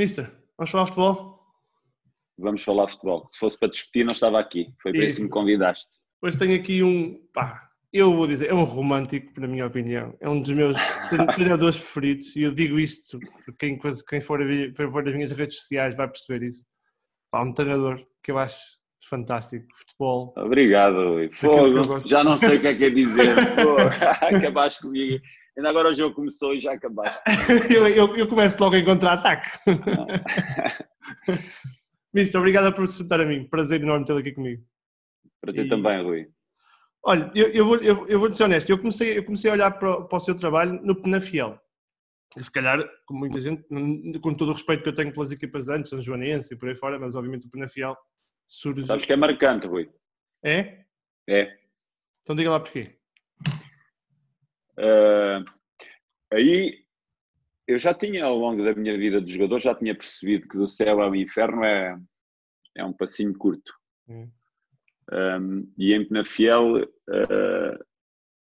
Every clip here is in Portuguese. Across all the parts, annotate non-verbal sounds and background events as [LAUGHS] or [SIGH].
Mister, vamos falar futebol? Vamos falar futebol. Se fosse para discutir, não estava aqui. Foi para isso que me convidaste. Hoje tenho aqui um, pá, eu vou dizer, é um romântico, na minha opinião. É um dos meus [LAUGHS] treinadores preferidos. E eu digo isto, quem, quem for, a, for das minhas redes sociais vai perceber isso. Pá, um treinador que eu acho fantástico. Futebol. Obrigado, Rui. Já não sei o que é que é dizer. [LAUGHS] [LAUGHS] acabaste comigo. Ainda agora o jogo começou e já acabaste. [LAUGHS] eu, eu, eu, começo logo em contra-ataque. [LAUGHS] Mister, obrigado por se juntar a mim. Prazer enorme tê-lo aqui comigo. Prazer e... também, Rui. Olha, eu, eu, vou, eu, eu vou ser honesto, eu comecei, eu comecei a olhar para, para o seu trabalho no Penafiel. E se calhar, como muita gente, com todo o respeito que eu tenho pelas equipas antes, São Joanense e por aí fora, mas obviamente o Penafiel surge. Sabes que é marcante, Rui. É? É. Então diga lá porquê. Uh, aí eu já tinha, ao longo da minha vida de jogador, já tinha percebido que do céu ao inferno é, é um passinho curto. Hum. Um, e em Penafiel uh,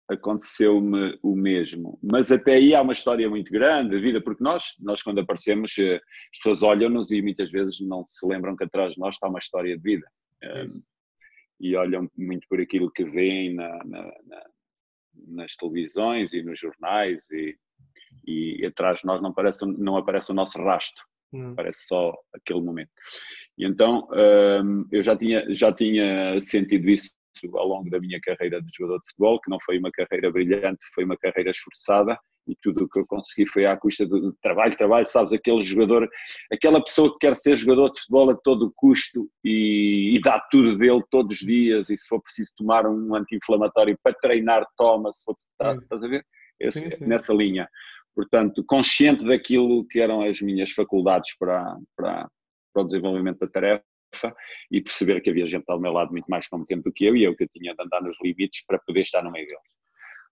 aconteceu-me o mesmo. Mas até aí há uma história muito grande, a vida, porque nós, nós quando aparecemos, uh, as pessoas olham-nos e muitas vezes não se lembram que atrás de nós está uma história de vida. Um, e olham muito por aquilo que veem na, na, na, nas televisões e nos jornais e, e atrás de nós não, aparece, não aparece o nosso rastro, hum. aparece só aquele momento. E então um, eu já tinha, já tinha sentido isso ao longo da minha carreira de jogador de futebol, que não foi uma carreira brilhante, foi uma carreira esforçada e tudo o que eu consegui foi à custa do trabalho, trabalho, sabes, aquele jogador, aquela pessoa que quer ser jogador de futebol a todo custo e, e dá tudo dele todos os dias e se for preciso tomar um anti-inflamatório para treinar, toma, se for, estás, estás a ver? Esse, sim, sim. Nessa linha. Portanto, consciente daquilo que eram as minhas faculdades para, para, para o desenvolvimento da tarefa e perceber que havia gente ao meu lado muito mais competente do que eu e eu que tinha de andar nos limites para poder estar no meio deles.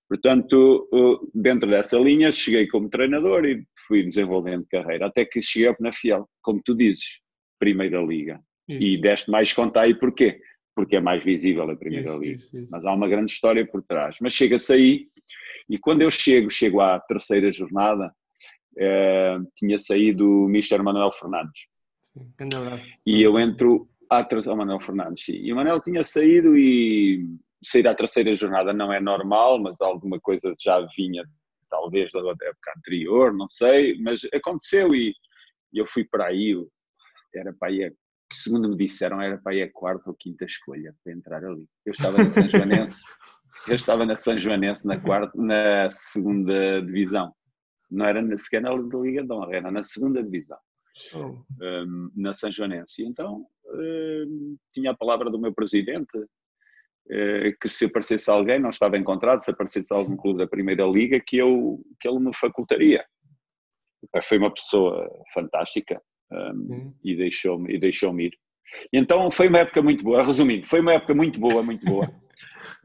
Portanto, dentro dessa linha, cheguei como treinador e fui desenvolvendo carreira, até que cheguei ao Penafiel, como tu dizes, Primeira Liga. Isso. E deste mais conta aí porquê? Porque é mais visível a Primeira isso, Liga. Isso, Mas há uma grande história por trás. Mas chega-se aí, e quando eu chego, chego à terceira jornada, eh, tinha saído o Mr. Manuel Fernandes. Abraço. E eu entro à terceira, Manuel Fernandes, sim. E o Manuel tinha saído e sair à terceira jornada não é normal, mas alguma coisa já vinha, talvez, da época anterior, não sei, mas aconteceu e, e eu fui para aí, era para aí, que segundo me disseram, era para aí a quarta ou quinta escolha para entrar ali. Eu estava na São Joanense, eu estava na São Joanense na, quarta, na segunda divisão. Não era sequer na Liga de Honra, era na segunda divisão oh. um, na São Joanense. Então um, tinha a palavra do meu presidente que se aparecesse alguém, não estava encontrado, se aparecesse algum clube da Primeira Liga, que, eu, que ele me facultaria. Foi uma pessoa fantástica um, e deixou-me deixou ir. E então foi uma época muito boa, resumindo, foi uma época muito boa, muito boa. [LAUGHS]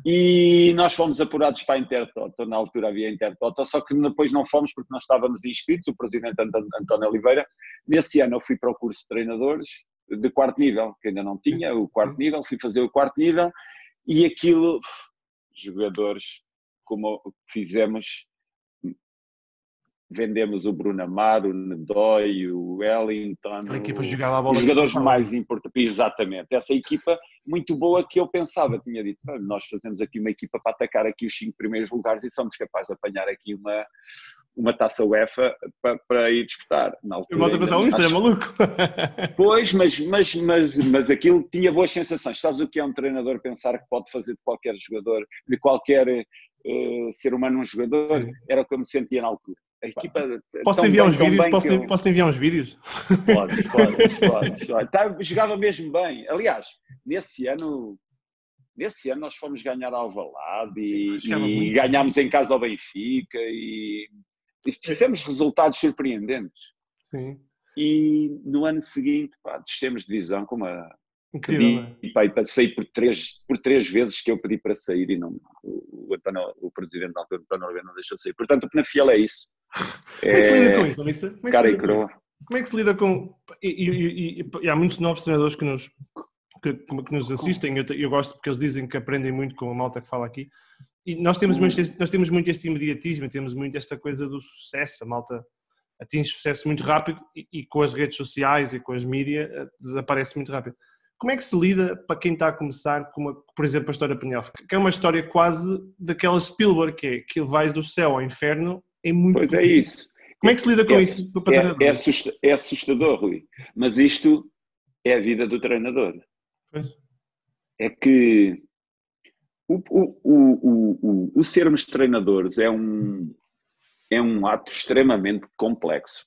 E nós fomos apurados para a Intertoto, na altura havia Intertoto, só que depois não fomos porque não estávamos inscritos, o presidente António Oliveira. Nesse ano eu fui para o curso de treinadores de quarto nível, que ainda não tinha o quarto nível, fui fazer o quarto nível e aquilo, jogadores como fizemos, vendemos o Bruno Amaro, o Nedói, o Wellington, a equipa jogava a bola os jogadores mais importantes, exatamente, essa equipa muito boa que eu pensava, tinha dito, nós fazemos aqui uma equipa para atacar aqui os cinco primeiros lugares e somos capazes de apanhar aqui uma, uma taça UEFA para, para ir disputar. Na altura, eu volto a pensar, isto é maluco. [LAUGHS] Pois, mas, mas, mas, mas aquilo tinha boas sensações. Sabes o que é um treinador pensar que pode fazer de qualquer jogador, de qualquer uh, ser humano um jogador? Sim. Era o que eu me sentia na altura. A equipa posso-te enviar, uns vídeos? Posso, eu... posso enviar uns vídeos? [LAUGHS] Pode, pode, pode. Tá, jogava mesmo bem. Aliás, nesse ano, nesse ano nós fomos ganhar ao Alvalade e, e ganhámos em casa ao Benfica e, e fizemos resultados surpreendentes. Sim. E no ano seguinte, pá, descemos de divisão com uma Incrível, pedi, pá, passei por três, por três vezes que eu pedi para sair e não, o, o, o presidente da altura, António Oliveira, não deixou sair. Portanto, o Penafiel é isso. Como é que se lida com isso, Alissa? Como é cara e coroa. Como é que se lida com. E, e, e, e, há muitos novos treinadores que nos, que, que nos assistem, eu, eu, gosto porque eles dizem que aprendem muito com a malta que fala aqui. E nós temos, muito, nós temos muito este imediatismo, temos muito esta coisa do sucesso, a malta atinge sucesso muito rápido e, e, com as redes sociais e com as mídias eh, desaparece muito rápido. Como é que se lida para quem está a começar, com uma, por exemplo, a história Penhoff, que é uma história quase daquela Spielberg, que é que vais do céu ao inferno em muito Pois é isso. Como é que se lida com é, isso do é, é, assustador, é assustador, Rui. Mas isto é a vida do treinador. Pois. É que o, o, o, o, o sermos treinadores é um, é um ato extremamente complexo.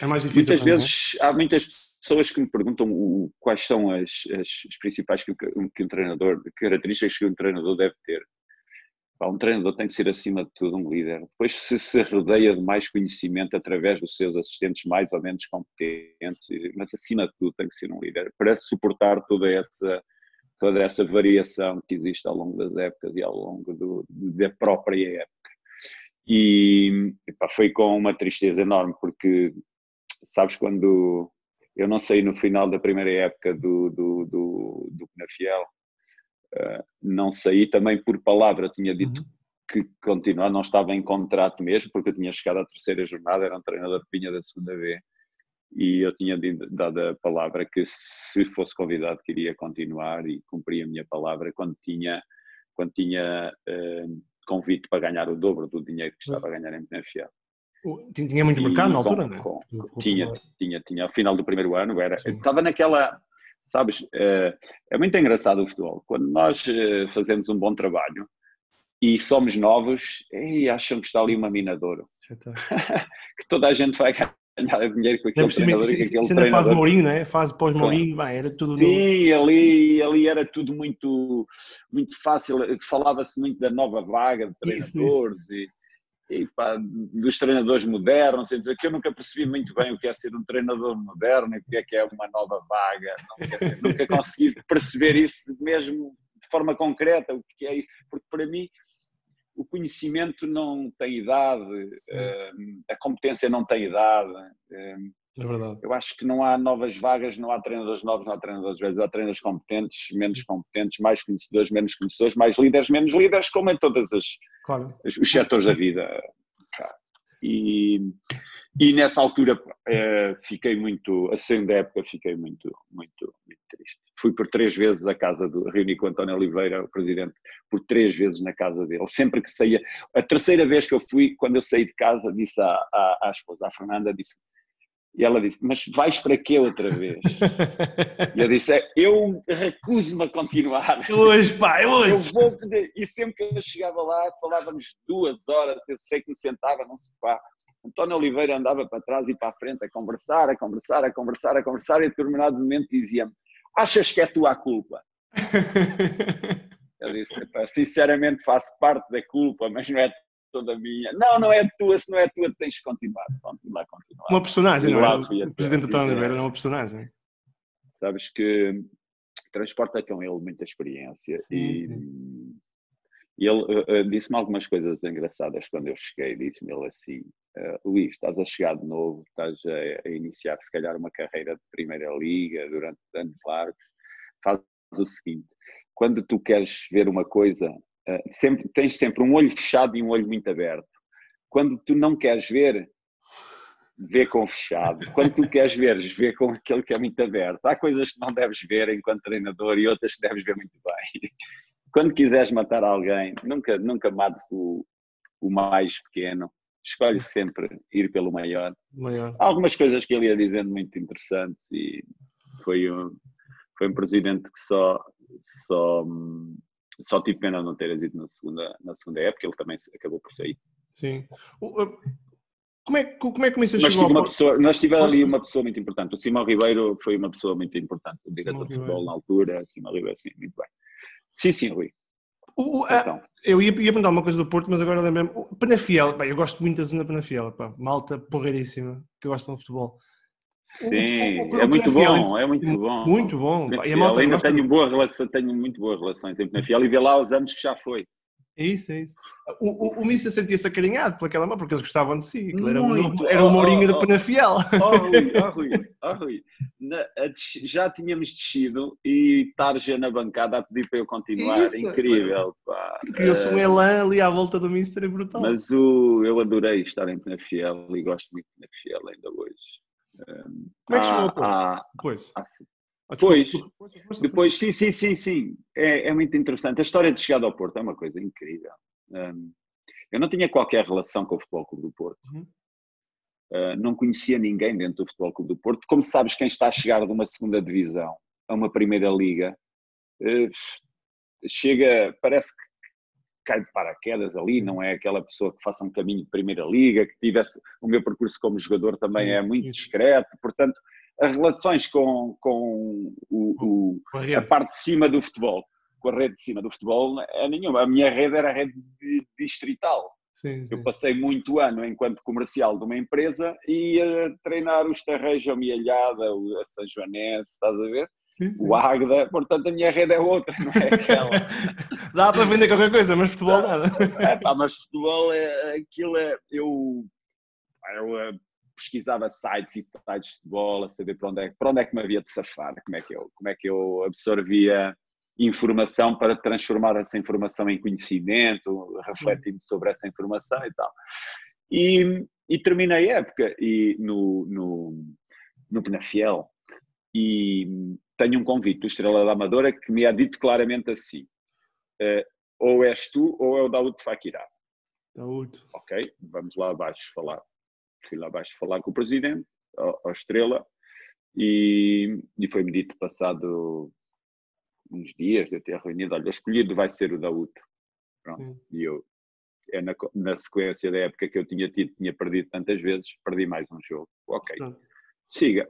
É mais difícil. Muitas vezes há muitas pessoas que me perguntam o, quais são as, as, as principais que, que um treinador, características que um treinador deve ter. Um treinador tem que ser, acima de tudo, um líder. Depois, se se rodeia de mais conhecimento através dos seus assistentes mais ou menos competentes, mas acima de tudo, tem que ser um líder para suportar toda essa, toda essa variação que existe ao longo das épocas e ao longo do, da própria época. E foi com uma tristeza enorme, porque sabes quando eu não saí no final da primeira época do, do, do, do Penafiel, não saí também por palavra, tinha dito uhum. que continuar, não estava em contrato mesmo, porque eu tinha chegado à terceira jornada, era um treinador que vinha da segunda V, e eu tinha dado a palavra que se fosse convidado queria continuar e cumprir a minha palavra quando tinha, quando tinha uh, convite para ganhar o dobro do dinheiro que estava a ganhar em Penafiel. Tinha muito mercado na altura, não é? Tinha, tinha, tinha. Ao final do primeiro ano, era, estava naquela. Sabes, é, é muito engraçado o futebol. Quando nós eh, fazemos um bom trabalho e somos novos, e acham que está ali uma minadora. [LAUGHS] que toda a gente vai ganhar dinheiro com aquele não, treinador e com aquele treinador. fase Mourinho, não é? Fase pós-Mourinho, claro. era tudo... Sim, no... ali, ali era tudo muito, muito fácil, falava-se muito da nova vaga de treinadores isso, isso. e e, pá, dos treinadores modernos, que eu nunca percebi muito bem o que é ser um treinador moderno e o que é que é uma nova vaga, nunca, nunca consegui perceber isso mesmo de forma concreta, o que é isso, porque para mim o conhecimento não tem idade, eh, a competência não tem idade. Eh, é verdade. Eu acho que não há novas vagas, não há treinadores novos, não há treinadores velhos, há treinadores competentes, menos competentes, mais conhecedores, menos conhecedores, mais líderes, menos líderes, como em todos os, claro. os, setores da vida. E, e nessa altura é, fiquei muito, a segunda época fiquei muito, muito, muito triste. Fui por três vezes à casa do, reuni com António Oliveira, o presidente, por três vezes na casa dele. Sempre que saía, a terceira vez que eu fui, quando eu saí de casa, disse à, à, à esposa, à Fernanda, disse e ela disse: Mas vais para quê outra vez? [LAUGHS] e eu disse: é, Eu recuso-me a continuar. Hoje, pai, hoje. Eu vou poder. E sempre que eu chegava lá, falávamos duas horas. Eu sei que me sentava num sofá. António Oliveira andava para trás e para a frente a conversar, a conversar, a conversar, a conversar. E a determinado momento dizia-me: Achas que é tua a culpa? [LAUGHS] eu disse: Sinceramente, faço parte da culpa, mas não é toda minha. Não, não é tua, se não é tua, tens que continuar. Continuar, continuar. Uma personagem, não é? O presidente António Oliveira é uma personagem. Sabes que transporta com ele muita experiência sim, e, sim. ele uh, uh, disse-me algumas coisas engraçadas quando eu cheguei. Disse-me ele assim: uh, Luís, estás a chegar de novo, estás a, a, iniciar se calhar uma carreira de primeira liga durante anos largos. Faz o seguinte: quando tu queres ver uma coisa, sempre, tens sempre um olho fechado e um olho muito aberto. Quando tu não queres ver, vê com fechado. Quando tu queres ver, vê com aquele que é muito aberto. Há coisas que não deves ver enquanto treinador e outras que deves ver muito bem. [LAUGHS] Quando quiseres matar alguém, nunca, nunca mates o, o mais pequeno. Escolhe sempre ir pelo maior. maior. Há algumas coisas que ele ia dizendo muito interessantes e foi um, foi um presidente que só, só hum, só tive pena de não ter ido na segunda, na segunda época, ele também acabou por sair. Sim. Como é, como é que começou a nós uma pessoa, Nós tivemos ali uma pessoa muito importante. O Simão Ribeiro foi uma pessoa muito importante, o diretor de futebol na altura. Simão Ribeiro, sim, muito bem. Sim, sim, Rui. O, então. eu ia, ia perguntar uma coisa do Porto, mas agora lembro-me. Penafiel, bem, eu gosto muito da zona Penafiel, pá, malta porreiríssima que gosta de futebol. Sim, o, o, o, é muito bom, é muito bom. Muito bom. E a malta ainda tenho, boa relação, tenho muito boas relações sempre na Fiel e vê lá os anos que já foi. É isso, é isso. O, o, o Missa sentia-se acarinhado pelaquela mão porque eles gostavam de si. Era, Muito. era o Mourinho oh, oh, da Penafiel. Oh, Rui, oh, Rui, oh, Rui. Na, já tínhamos descido e Tarja na bancada a pedir para eu continuar. Isso, Incrível. Criou-se um elan ali à volta do Mister, é brutal. Mas o, eu adorei estar em Penafiel e gosto muito de Penafiel ainda hoje. Como é que chegou a Depois. Ah, depois, depois, sim, sim, sim, sim. É, é, muito interessante. A história de chegada ao Porto é uma coisa incrível. Um, eu não tinha qualquer relação com o Futebol Clube do Porto. Uhum. Uh, não conhecia ninguém dentro do Futebol Clube do Porto. Como sabes, quem está a chegar de uma segunda divisão a uma primeira liga, uh, chega, parece que cai de paraquedas ali, não é aquela pessoa que faça um caminho de primeira liga, que tivesse o meu percurso como jogador também Sim, é muito isso. discreto, portanto as relações com, com o, o, a parte de cima do futebol, com a rede de cima do futebol, é nenhuma. A minha rede era a rede distrital. Sim, sim. Eu passei muito ano enquanto comercial de uma empresa e ia treinar os Terreiros Amealhada, o São Joanense, estás a ver? Sim, sim. O Águeda, portanto a minha rede é outra, não é aquela. [LAUGHS] Dá para vender qualquer coisa, mas futebol nada. [LAUGHS] É pá, mas futebol é aquilo é. Eu, eu pesquisava sites e sites de bola, saber para onde, é, para onde é que me havia de safar, como é que eu, como é que eu absorvia informação para transformar essa informação em conhecimento, refletindo sobre essa informação e tal. E, e terminei a época e no, no, no Penafiel e tenho um convite do Estrela da Amadora que me ha dito claramente assim, uh, ou és tu ou é o Daúde Fakirá. Daúde. Ok, vamos lá abaixo falar fui lá abaixo falar com o presidente, ao, Estrela, e, e foi-me dito passado uns dias de eu ter reunido, olha, o escolhido vai ser o Dauto. Pronto. E eu, é na, na, sequência da época que eu tinha tido, tinha perdido tantas vezes, perdi mais um jogo. Ok. Siga.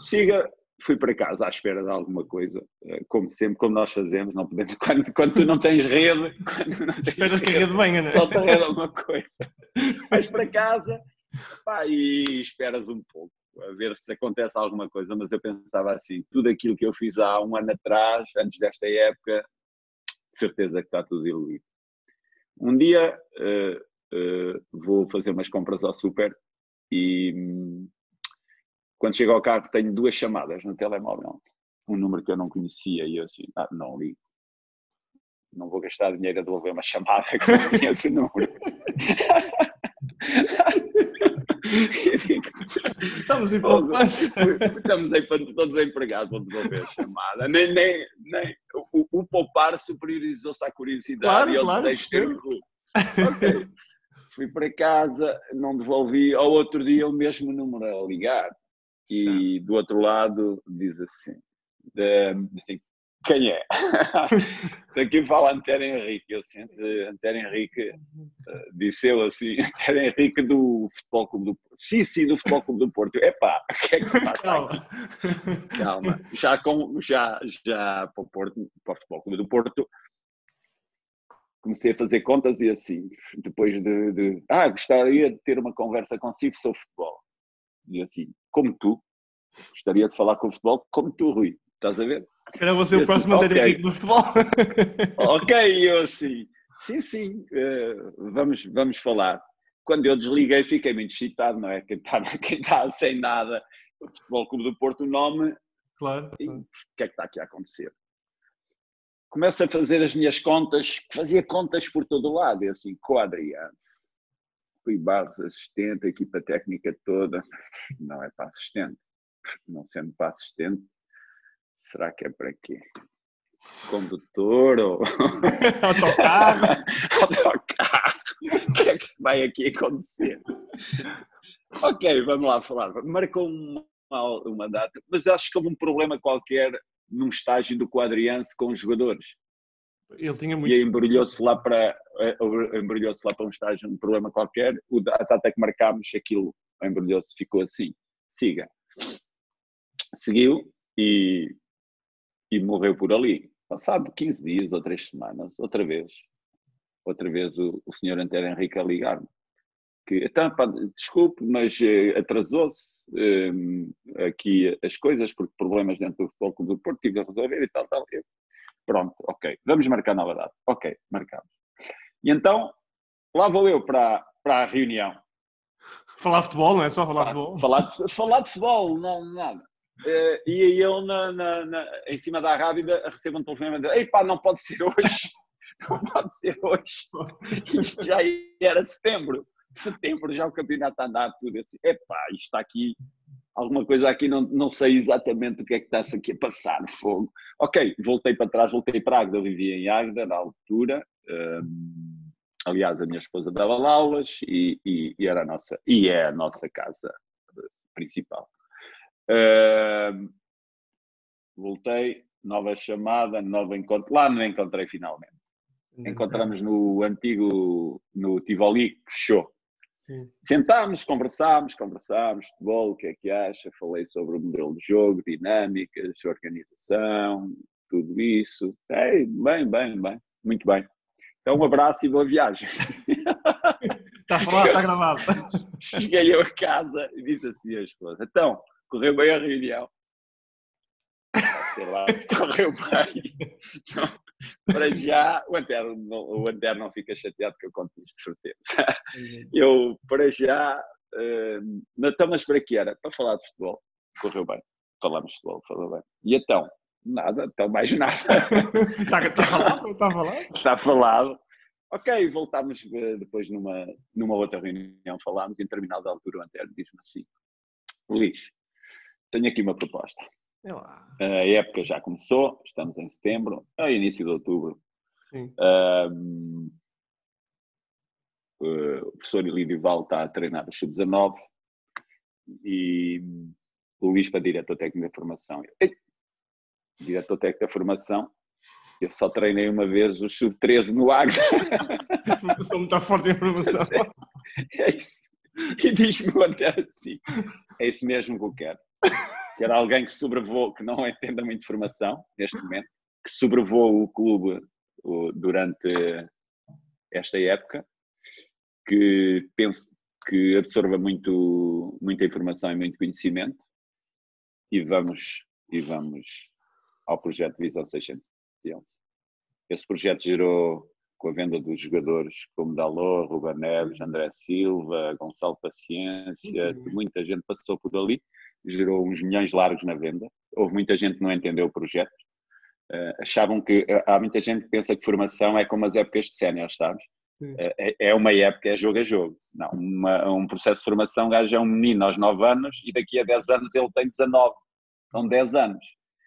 Siga. Fui para casa à espera de alguma coisa, eh, como sempre, como nós fazemos, não podemos, [LAUGHS] quando, quando tu não tens rede, quando não tens Espera que a rede venha, não é? Só te rede alguma coisa. Vais para casa, Pá, e esperas um pouco a ver se acontece alguma coisa, mas eu pensava assim, tudo aquilo que eu fiz há um ano atrás, antes desta época, de certeza que está tudo diluído. Um dia uh, uh, vou fazer umas compras ao super e um, quando chego ao carro tenho duas chamadas no telemóvel, um número que eu não conhecia e eu assim, ah, não ligo. Não vou gastar dinheiro a devolver uma chamada que não conheço o número. [LAUGHS] Estamos em poupança. [LAUGHS] Estamos aí todos empregados para devolver a chamada. Nem, nem, nem, o, o poupar superiorizou-se à curiosidade claro, e ao claro, desejo de Ok. Fui para casa, não devolvi. Ao outro dia, o mesmo número a ligar. E do outro lado, diz assim: de, assim quem é? [LAUGHS] Daqui fala Antero Henrique. Eu sinto Antero Henrique, uh, disse eu assim, [LAUGHS] Antero Henrique do Futebol Clube do Porto. Sim, sim, do Futebol Clube do Porto. Epá, o que é que se passa Calma. aqui? Calma. Já, com, já, já para, o Porto, para o Futebol Clube do Porto, comecei a fazer contas e assim, depois de, de ah, gostaria de ter uma conversa consigo sobre futebol. E assim, como tu, gostaria de falar com o futebol como tu, Rui. Estás a ver? Era você o próximo assim, okay. Do futebol. [LAUGHS] ok, eu assim, sim, sim, uh, vamos, vamos falar. Quando eu desliguei fiquei muito excitado, não é? Quem está, [LAUGHS] quem está sem nada, o Futebol Clube do Porto, o nome. Claro. E, o que é que está aqui a acontecer? Começo a fazer as minhas contas, fazia contas por todo o lado, e assim, com Fui Barros assistente, a equipa técnica toda, [LAUGHS] não é para assistente. Não sendo para assistente, Será que é para quê? Condutor ou. [LAUGHS] Autocarro? [LAUGHS] Autocarro. O que é que vai aqui acontecer? ok, vamos lá falar. Marcou uma, uma data, mas acho que houve um problema qualquer num estágio do Quadriance com os jogadores. Ele tinha muito... E embrulhou-se lá para eh, embrulhou-se lá para um estágio, um problema qualquer. O data que marcámos, aquilo embrulhou-se, ficou assim. Siga. Seguiu e e morreu por ali. Passado 15 dias ou 3 semanas, outra vez, outra vez o, o senhor Antero Henrique a ligar-me. Que, então, pá, desculpe, mas eh, atrasou-se eh, aqui as coisas, porque problemas dentro do Futebol Clube do Porto tive a resolver e tal, tal. Eu, pronto, ok, vamos marcar nova data. Ok, marcamos. E então, lá vou eu para, para a reunião. Falar de futebol, não é só falar de futebol? Falar de, falar de futebol, não, nada. Uh, e eu, na, na, na, em cima da rábida, recebo um telefonema de Ei pá, não pode ser hoje. [LAUGHS] Não pode ser hoje. Isto já era setembro. Setembro já o campeonato está a andar tudo assim. Epá, isto está aqui alguma coisa aqui, não, não sei exatamente o que é que está-se aqui a passar, fogo. Ok, voltei para trás, voltei para Águeda, vivia em Águeda, na altura. Um, aliás, a minha esposa dava aulas e, e, e, era a nossa, e é a nossa casa principal. Um, voltei, nova chamada, nova encontro. Lá não encontrei finalmente. Encontramos no antigo, no Tivoli, que fechou. Sim. Sentámos, conversámos, conversámos, futebol, o que é que acha? Falei sobre o modelo de jogo, dinâmicas, organização, tudo isso. Ei, bem, bem, bem, muito bem. Então, um abraço e boa viagem. [LAUGHS] Está falado, está gravado. Cheguei eu a casa e disse assim a esposa: Então, correu bem a reunião? Sei lá, correu bem. para já, o Antero, não, o Antero não fica chateado que eu conto isto, de certeza. Eu, para já, uh, então, mas para que era? Para falar de futebol. Correu bem. Falamos de futebol, falou bem. E então? Nada, então mais nada. está, [LAUGHS] está falado? Está falado? Está falado. Ok, voltámos eh, depois numa, numa outra reunião, falámos, e em determinada altura o Antero disse-me assim, Luís, tenho aqui uma proposta. A época já começou, estamos em setembro, a início de outubro. Um, o professor Lídio Val está a treinar o sub-19 e o Luís para diretor técnico da formação. Eu, diretor técnico da formação, eu só treinei uma vez o sub-13 no Águia. Estou muito forte em formação. [LAUGHS] É isso. E diz-me Antero assim: é isso mesmo que eu quero que era alguém que sobrevoou, que não entenda muito formação neste momento, que sobrevoou o clube durante esta época, que penso que absorva muito, muita informação e muito conhecimento e vamos, e vamos ao projeto Visão 611. Esse projeto gerou com a venda dos jogadores como Dalô, Ruba Neves, André Silva, Gonçalo Paciência, uhum. muita gente passou por ali gerou uns milhões largos na venda. Houve muita gente que não entendeu o projeto. Uh, achavam que uh, há muita gente que pensa que formação é como as épocas de sénior, sabes? Uh, é, é, uma época, é jogo a jogo. Não, uma, um processo de formação, o gajo é um menino aos 9 anos e daqui a 10 anos ele tem 19. São 10 anos.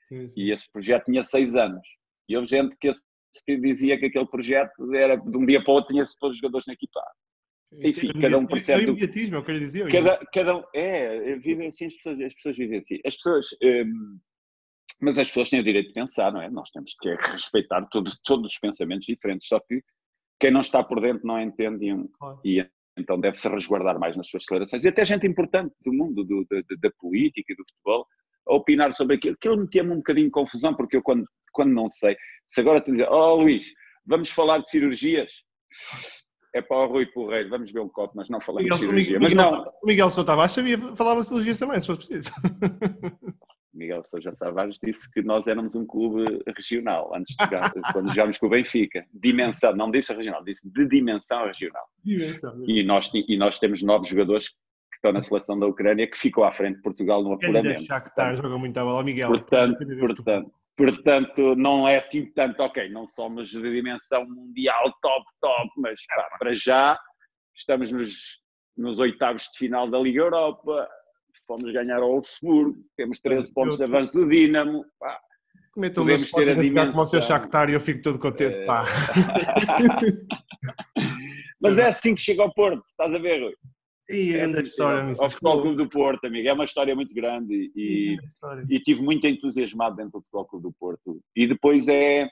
Sim, sim. E esse projeto tinha 6 anos. E houve gente que dizia que aquele projeto era de um dia para o outro tinha todos os jogadores na equipa. Enfim, é cada um percebe. É o imediatismo, é eu dizia. Cada, cada, é, vivem assim, as pessoas, as pessoas vivem assim. As pessoas. Um, mas as pessoas têm o direito de pensar, não é? Nós temos que respeitar todo, todos os pensamentos diferentes, só que quem não está por dentro não entende e, claro. e então deve-se resguardar mais nas suas declarações. E até gente importante do mundo, do, da, da, política e do futebol, a opinar sobre aquilo, que eu metia-me um bocadinho de confusão, porque eu quando, quando não sei, se agora tu dizes, oh Luís, vamos falar de cirurgias, é para o Rui Porreiro, vamos ver um copo, mas não falamos Miguel, de cirurgia. Miguel, mas não. O Miguel Sousa Tavares sabia, falava de cirurgias também, se fosse preciso. [LAUGHS] Miguel Sousa Tavares disse que nós éramos um clube regional, antes de jogar, [LAUGHS] quando jogámos com o Benfica. Dimensão, não disse regional, disse de dimensão regional. Dimensão. E nós, e nós temos novos jogadores que estão na seleção da Ucrânia que ficou à frente de Portugal no apuramento. Shakhtar joga muito a bola, Miguel. Portanto, portanto, Portanto, não é assim tanto, ok, não somos de dimensão mundial top, top, mas pá, para já estamos nos, nos oitavos de final da Liga Europa, fomos ganhar ao Wolfsburg, temos 13 pontos de avanço do Dinamo, pá, Cometam podemos ter a dimensão. como o seu Shakhtar e eu fico todo contente, é... pá. [LAUGHS] [LAUGHS] mas é assim que chega ao Porto, estás a ver, Rui? E é a história, ao Futebol Clube do Porto, amigo. É uma história muito grande e, e, tive muito entusiasmado dentro do Futebol Clube do Porto. E depois é.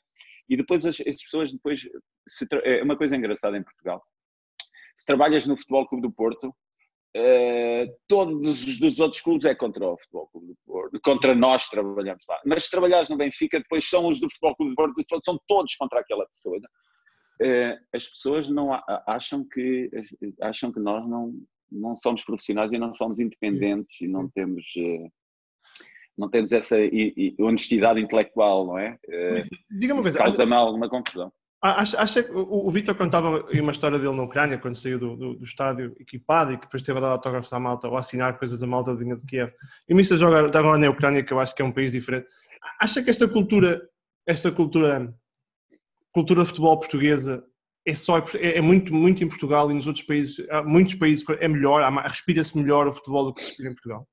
E depois as, as pessoas depois. Se, é uma coisa engraçada em Portugal. Se trabalhas no Futebol Clube do Porto, Uh, todos os dos outros clubes é contra o Futebol Clube do Porto, contra nós trabalhamos lá. Mas se trabalhares no Benfica, depois são os do Futebol Clube do Porto, são todos contra aquela pessoa. Uh, as pessoas não acham que acham que nós não não somos profissionais e não somos independentes e não temos eh, não temos essa honestidade intelectual, não é? Eh, diga uma coisa, causa-me alguma confusão. Acho, acho que o, o Vitor contava uma história dele na Ucrânia, quando saiu do, do, do, estádio equipado e que depois teve a dar autógrafos à malta ou a assinar coisas da malta de de Kiev. E o Missa joga agora na Ucrânia, que eu acho que é um país diferente. Acha que esta cultura, esta cultura, cultura de futebol portuguesa é só é, é muito muito em Portugal e nos outros países, muitos países é melhor, respira-se melhor o futebol do que se respira em Portugal?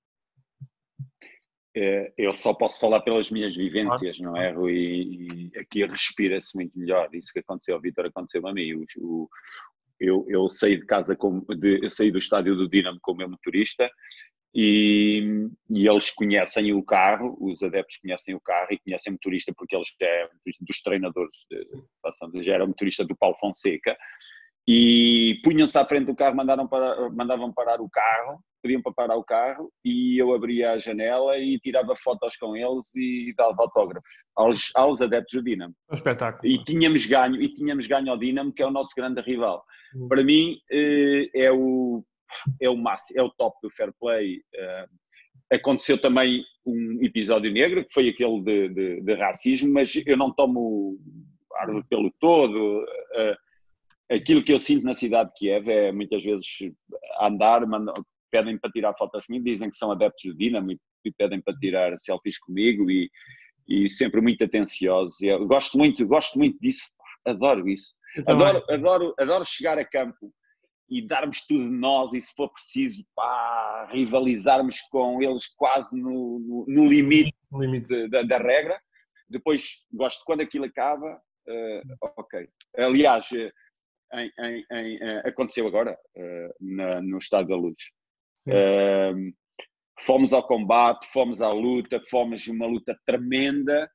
É, eu só posso falar pelas minhas vivências, não é, Rui? E aqui respira-se muito melhor. Isso que aconteceu ao Vitor aconteceu a mim. O, eu, eu saí de casa, com, de, eu saí do estádio do Dinamo com o meu motorista e, e, eles conhecem o carro, os adeptos conhecem o carro e conhecem o motorista porque eles já é dos treinadores, de, já era motorista do Paulo Fonseca e punham-se à frente do carro, mandaram para, mandavam parar o carro, pediam para parar o carro e eu abria a janela e tirava fotos com eles e dava autógrafos aos, aos adeptos do Dinamo. Um espetáculo. E tínhamos ganho, e tínhamos ganho ao Dinamo, que é o nosso grande rival. Uhum. Para mim eh, é o é o máximo, é o top do fair play. Eh, aconteceu também um episódio negro, que foi aquele de, de, de racismo, mas eu não tomo árvore pelo todo. Uh, aquilo que eu sinto na cidade de Kiev é muitas vezes andar, mandam, pedem para tirar fotos comigo, dizem que são adeptos do Dinamo e, e pedem para tirar selfies comigo e, e sempre muito atenciosos. Eu gosto muito, gosto muito disso, adoro isso. Adoro, adoro, adoro chegar a campo e darmos tudo de nós e se for preciso pá, rivalizarmos com eles quase no, no, no limite, limite. Da, da, regra. Depois gosto quando aquilo acaba, uh, ok. Aliás, em, em, em, eh, aconteceu agora, uh, na, no Estado da Luz. Uh, fomos ao combate, fomos à luta, fomos uma luta tremenda,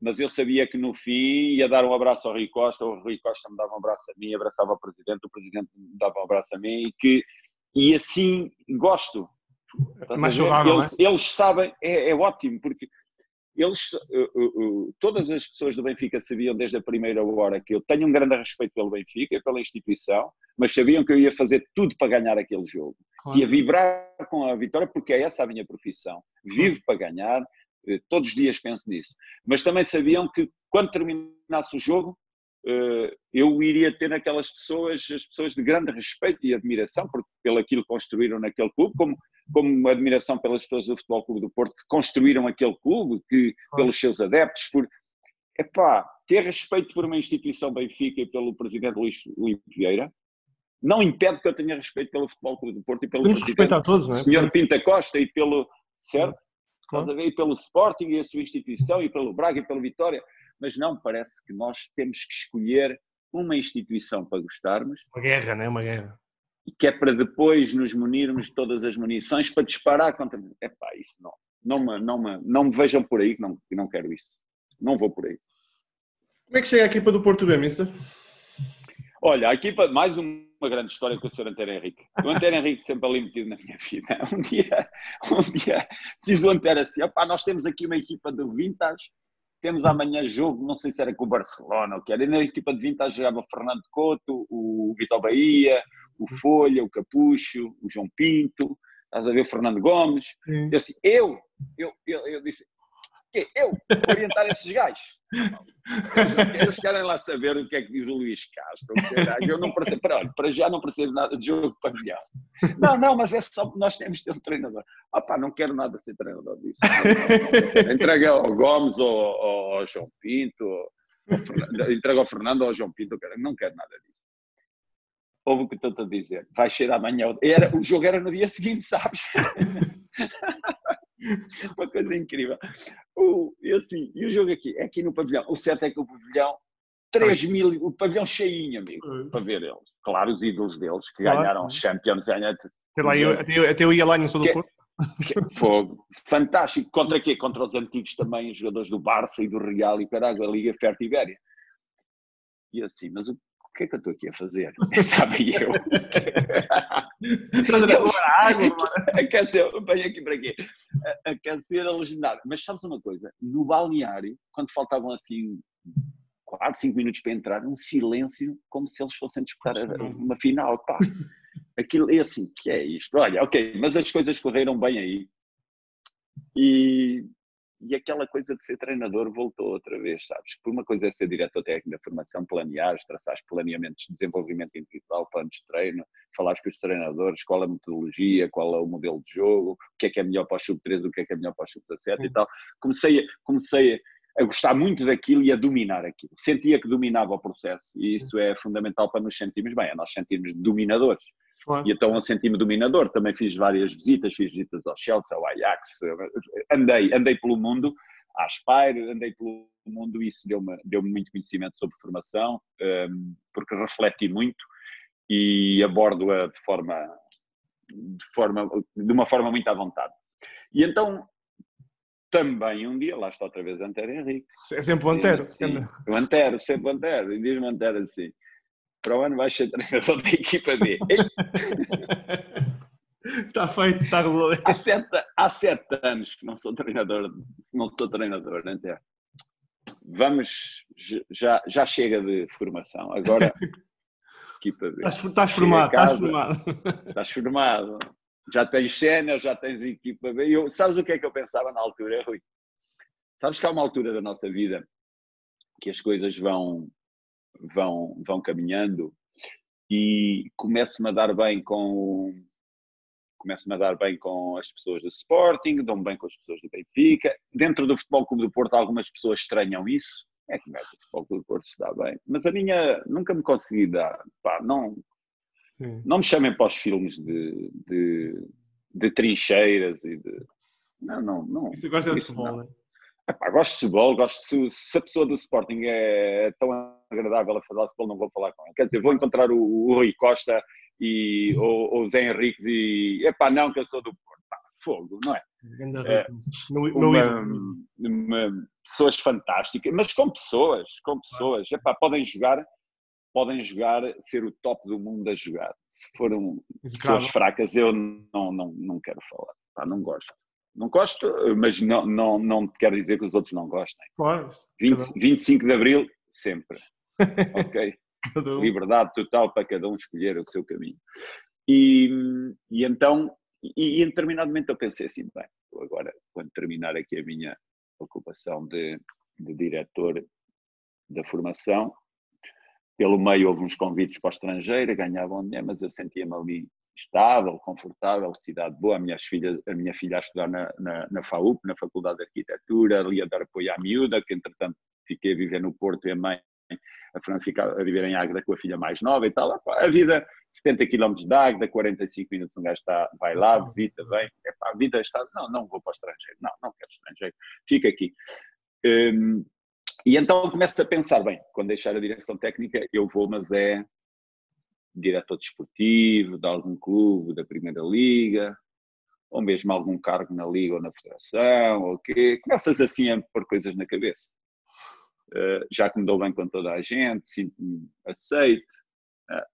mas eu sabia que no fim ia dar um abraço ao Rui Costa, o Rui Costa me dava um abraço a mim, abraçava o Presidente, o Presidente me dava um abraço a mim, e, que, e assim gosto. Mas eles, é? eles sabem, é, é ótimo, porque eles, uh, uh, todas as pessoas do Benfica sabiam desde a primeira hora que eu tenho um grande respeito pelo Benfica, pela instituição, mas sabiam que eu ia fazer tudo para ganhar aquele jogo. Claro. Ia vibrar com a vitória, porque é essa a minha profissão. Vivo para ganhar, uh, todos os dias penso nisso. Mas também sabiam que quando terminasse o jogo, eu iria ter aquelas pessoas, as pessoas de grande respeito e admiração por, pelo aquilo que construíram naquele clube, como como admiração pelas pessoas do Futebol Clube do Porto que construíram aquele clube, que, pelos seus adeptos, por epá, ter respeito por uma instituição Benfica e pelo presidente Luís, Luís Vieira, não impede que eu tenha respeito pelo Futebol Clube do Porto e pelo Temos presidente, todos, é? Senhor Pinta Costa e pelo, certo? Claro. E pelo Sporting e a sua instituição e pelo Braga e pelo Vitória, mas não parece que nós temos que escolher uma instituição para gostarmos. Uma guerra, não é? Uma guerra que é para depois nos munirmos de todas as munições para disparar contra. Epá, isso não. Não me, não me, não me vejam por aí que não, que não quero isso. Não vou por aí. Como é que chega a equipa do Porto B, Mister? Olha, a equipa, mais uma grande história com o Sr. Antero Henrique. O Antero Henrique sempre ali metido na minha vida. [LAUGHS] Um dia, um dia diz o Antero assim: opá, nós temos aqui uma equipa de Vintage, temos amanhã jogo, não sei se era com o Barcelona ou que era. E na equipa de Vintage jogava o Fernando Couto, o Vitor Bahia, o Folha, o Capucho, o João Pinto, estás a ver o Fernando Gomes. Eu, assim, eu, eu, eu, eu disse, que eu orientar esses gajos. Eles, eles, querem lá saber o que é que diz o Luís Castro. Eu não percebo, para, olha, para já não percebo nada de jogo para pavilhão. Não, não, mas é só nós temos de ter um treinador. Opá, não quero nada ser treinador disso. [LAUGHS] Entrega ao Gomes ou ao, ao João Pinto, entrega ao Fernando ou ao João Pinto, não quero nada disso ouve o que estou a dizer, vai ser amanhã. Era, o jogo era no dia seguinte, sabes? [LAUGHS] [LAUGHS] Uma coisa incrível. O, e assim, e o jogo aqui, é aqui no pavilhão. O certo é que o pavilhão, 3 mil, o pavilhão cheinho, amigo, uhum. para ver eles. Claro, os ídolos deles, que claro. ganharam Champions, ganharam. Até, lá, eu, até, eu, até eu ia lá no Sul do Porto. Fogo. [LAUGHS] Fantástico. Contra quê? Contra os antigos também, os jogadores do Barça e do Real e caralho, a Liga Fertibéria. E assim, mas o que é que eu estou aqui a fazer? [LAUGHS] Sabe eu. Água, aquecer, venho aqui para quê? Aquecer a legendária. Mas sabes uma coisa? No balneário, quando faltavam assim 4, 5 minutos para entrar, um silêncio como se eles fossem disputar uma final. Pá. Aquilo é assim, que é isto? Olha, ok, mas as coisas correram bem aí. E e aquela coisa de ser treinador voltou outra vez, sabes? Por uma coisa é ser diretor técnico da formação, planear, traçar planeamentos de desenvolvimento individual, planos de treino, falar com os treinadores, qual a metodologia, qual é o modelo de jogo, o que é que é melhor para o sub-13, o que é que é melhor para o sub-17 e tal. Comecei, comecei a gostar muito daquilo e a dominar aquilo. Sentia que dominava o processo e isso é fundamental para nos sentirmos bem, é nós sentirmos dominadores. Claro. E então senti-me dominador, também fiz várias visitas, fiz visitas ao Chelsea, ao Ajax, andei, andei pelo mundo, à Aspire, andei pelo mundo e isso deu-me deu muito conhecimento sobre formação, um, porque refleti muito e abordo-a de forma, de forma, de uma forma muito à vontade. E então também um dia, lá está outra vez Antero Henrique. É sempre o Antero. Assim, o Antero, sempre o Antero. E diz-me Antero assim, para o ano vais ser treinador da equipa B. está feito, está resolvido. Há sete, há sete anos que não sou treinador, não sou treinador, Antero. Vamos, já, já chega de formação. Agora, equipa B. Estás, estás formado, casa, estás formado. Estás formado já tens sénior, já tens equipa B. Eu, sabes o que é que eu pensava na altura, Rui? Sabes que há uma altura da nossa vida que as coisas vão, vão, vão caminhando e começo-me a dar bem com começo-me a dar bem com as pessoas do Sporting, dou-me bem com as pessoas do Benfica. Dentro do Futebol Clube do Porto, algumas pessoas estranham isso. É que o Futebol Clube do Porto se dá bem. Mas a minha nunca me consegui dar. Pá, não, Sim. Não me chamem para os filmes de, de, de trincheiras e de. Não, não, não. Você gosta de futebol, não. né? Epá, gosto de futebol, gosto se, se, a pessoa do Sporting é tão agradável a falar de futebol, não vou falar com ele. Quer dizer, vou encontrar o, o Rui Costa e o, o Zé Henriques e epá, não, que eu sou do Porto. Pá, fogo, não é? é uma, uma, pessoas fantásticas, mas com pessoas, com pessoas, epá, podem jogar podem jogar, ser o top do mundo a jogar. Se foram pessoas fracas, eu não, não, não quero falar. Pá, não gosto. Não gosto, mas não, não, não quero dizer que os outros não gostem. Claro. 20, 25 de Abril, sempre. [LAUGHS] ok? Liberdade total para cada um escolher o seu caminho. E, e então, e, e em determinado momento eu pensei assim, bem, agora, quando terminar aqui a minha ocupação de, de diretor da formação, pelo meio houve uns convites para o estrangeiro, ganhavam dinheiro, mas eu sentia-me ali estável, confortável, cidade boa, a minha filha, a minha filha a estudar na, na, na FAUP, na Faculdade de Arquitetura, ali a dar apoio à miúda, que entretanto fiquei a viver no Porto e a mãe a Fran fica a viver em Águeda com a filha mais nova e tal. A vida, 70 km de Águeda, 45 minutos um gajo está, vai lá, visita, vem. Epá, a vida está, não, não vou para o estrangeiro, não, não quero estrangeiro, fica aqui. Um, e então começo a pensar, bem, quando deixar a direção técnica, eu vou, mas é diretor desportivo de algum clube da Primeira Liga, ou mesmo algum cargo na Liga ou na Federação, ou quê. Começas assim a pôr coisas na cabeça. Uh, já que me dou bem com toda a gente, sinto-me aceito, uh,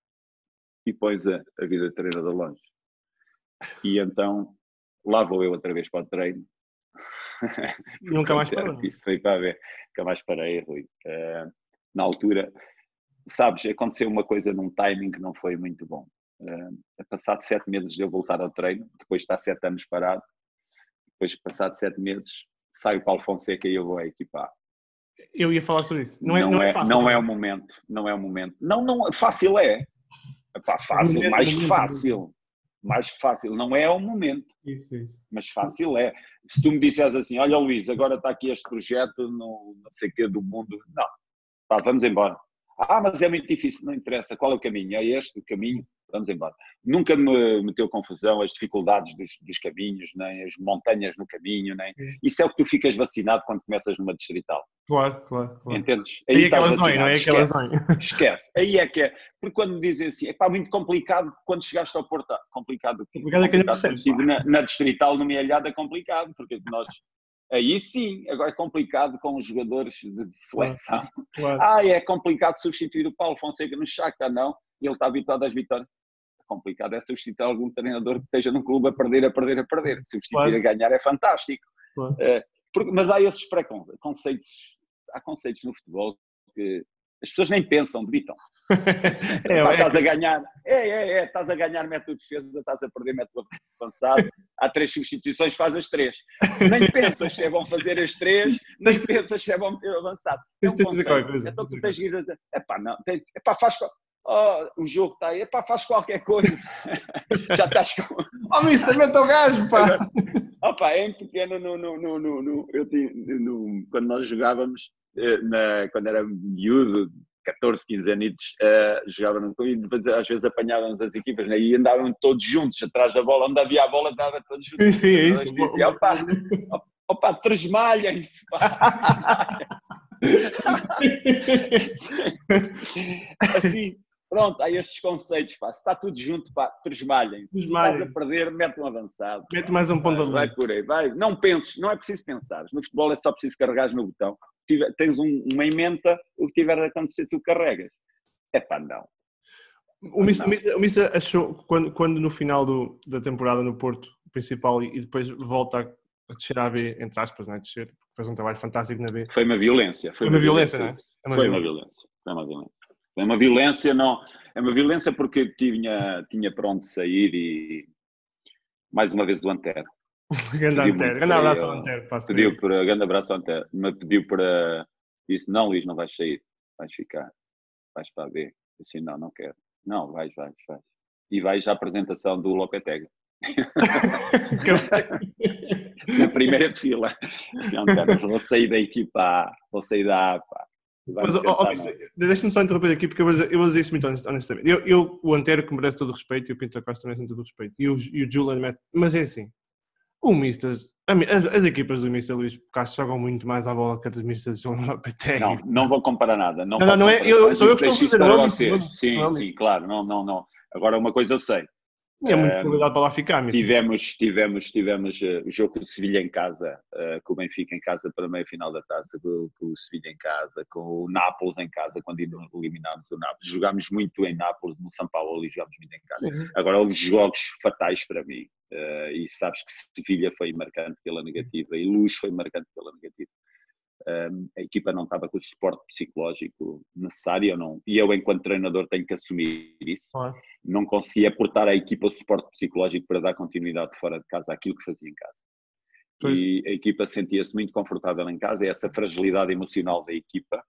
e pões a, a vida de treinador longe. E então lá vou eu outra vez para o treino, [LAUGHS] Nunca mais parou. Isso foi para ver. Nunca mais parei, Rui. Uh, na altura, sabes, aconteceu uma coisa num timing que não foi muito bom. Uh, passado sete meses de eu voltar ao treino, depois de estar sete anos parado, depois passado sete meses, saio para o Fonseca e eu vou à equipa Eu ia falar sobre isso. Não é, não, não é, é, fácil. Não é o momento. Não é o momento. Não, não, fácil é. Epá, fácil, mais que fácil mais fácil. Não é o momento, isso, isso. mas fácil é. Se tu me disseres assim, olha Luís, agora está aqui este projeto no não sei que do mundo, não, pá, vamos embora. Ah, mas é muito difícil, não interessa, qual é o caminho? É este o caminho? vamos embora. Nunca me meteu confusão as dificuldades dos, dos, caminhos, nem as montanhas no caminho, nem. Isso é o que tu ficas vacinado quando começas numa distrital. Claro, claro. claro. Entendes? Aí, é que elas não é que elas [LAUGHS] Esquece. Aí é que é. Porque quando me dizem assim, é pá, muito complicado quando chegaste ao Porto. Complicado. Complicado é que não. Na, na distrital, numa alhada, é complicado, porque nós. Aí sim, agora é complicado com os jogadores de seleção. Claro, claro. [LAUGHS] Ah, é complicado substituir o Paulo Fonseca no Shakhtar, não. Ele está habituado às vitórias complicado é substituir algum treinador que esteja no clube a perder, a perder, a perder. Substituir claro. a ganhar é fantástico. Uh, porque, mas há esses preconceitos, há conceitos no futebol que As pessoas nem pensam, gritam. [LAUGHS] é, é, estás a ganhar, é, é, é, estás a ganhar, mete o defesa, estás a perder, mete o avançado. Há três substituições, faz as três. Nem pensas se é bom fazer as três, nem pensas se é bom ter avançado. É um. Então tu tens de ir a dizer, epá, não, tem, epá, faz oh, o jogo está aí, epá, faz qualquer coisa. [LAUGHS] Já estás com. Oh, mister, mete o gajo, pá! [LAUGHS] Opa, em pequeno, no, no, no, no, eu tinha, no, quando nós jogávamos, eh, na, quando era miúdo, 14, 15 anos, uh, jogava no clube e depois às vezes apanhávamos as equipas né, e andavam todos juntos atrás da bola, onde havia a bola, andava todos juntos. Sim, é isso. Dizia, opa, [LAUGHS] opa, tresmalhem-se, assim, Pronto, há estes conceitos, pá. Se está tudo junto, pá, tresmalhem. Se estás a perder, mete um avançado. Mete mais um ponto Vai por aí, vai. Não penses, não é preciso pensar. No futebol é só preciso carregar no botão. Tens um, uma emenda, o que tiver a acontecer, tu carregas. É pá, não. O Missa, achou, quando, quando no final do, da temporada no Porto, principal, e depois volta a, descer à B, entre aspas, não é? Descer, porque fez um trabalho fantástico na B. Foi uma violência. Foi, foi uma, violência, violência, não é? é uma foi violência. uma violência. Foi uma violência. É uma violência, não. É uma violência porque tinha, tinha pronto sair e mais uma vez o Antero. [LAUGHS] grande Antero, grande abraço ao Antero. Pediu para, grande abraço ao Antero, me pediu para. Disse: Não, Luís, não vais sair, vais ficar, vais para a B. Eu disse: Não, não quero. Não, vais, vais, vais. E vais à apresentação do Lopetegui. [LAUGHS] [LAUGHS] Na primeira fila. Disse, Antero, vou sair da equipa A, vou sair da A, pá. Mas, deixa-me só interromper aqui, porque eu vou dizer, eu vou dizer isso muito honestamente. Eu, eu, o Antero, que merece todo o respeito, e o Pinto Costa merece todo o respeito, e o, e o Julian mas é assim, o Mister, as, as, equipas do Mister Luís Castro jogam muito mais à bola que as Mister João Lopetegui. Não, não vou comparar nada. Não, não, não, não é, eu, sou eu que estou a dizer. Não, sim, sim, claro, não, não, não. Agora, uma coisa eu sei, é muito qualidade para lá ficar, mas... Tivemos, tivemos, tivemos uh, o jogo de Sevilha em casa, uh, com o Benfica em casa para a meia final da taça, com, com, o Sevilha em casa, com o Nápoles em casa, quando eliminámos o Nápoles. Jogámos muito em Nápoles, no São Paulo, ali jogámos muito em casa. Sim. Agora, houve jogos fatais para mim, uh, e sabes que Sevilha foi marcante pela negativa, e Luz foi marcante pela negativa um, a equipa não estava com o suporte psicológico necessário, não, e eu, enquanto treinador, tenho que assumir isso. Ah. Não conseguia aportar à equipa o suporte psicológico para dar continuidade fora de casa àquilo que fazia em casa. Pois. E a equipa sentia-se muito confortável em casa, e essa fragilidade emocional da equipa,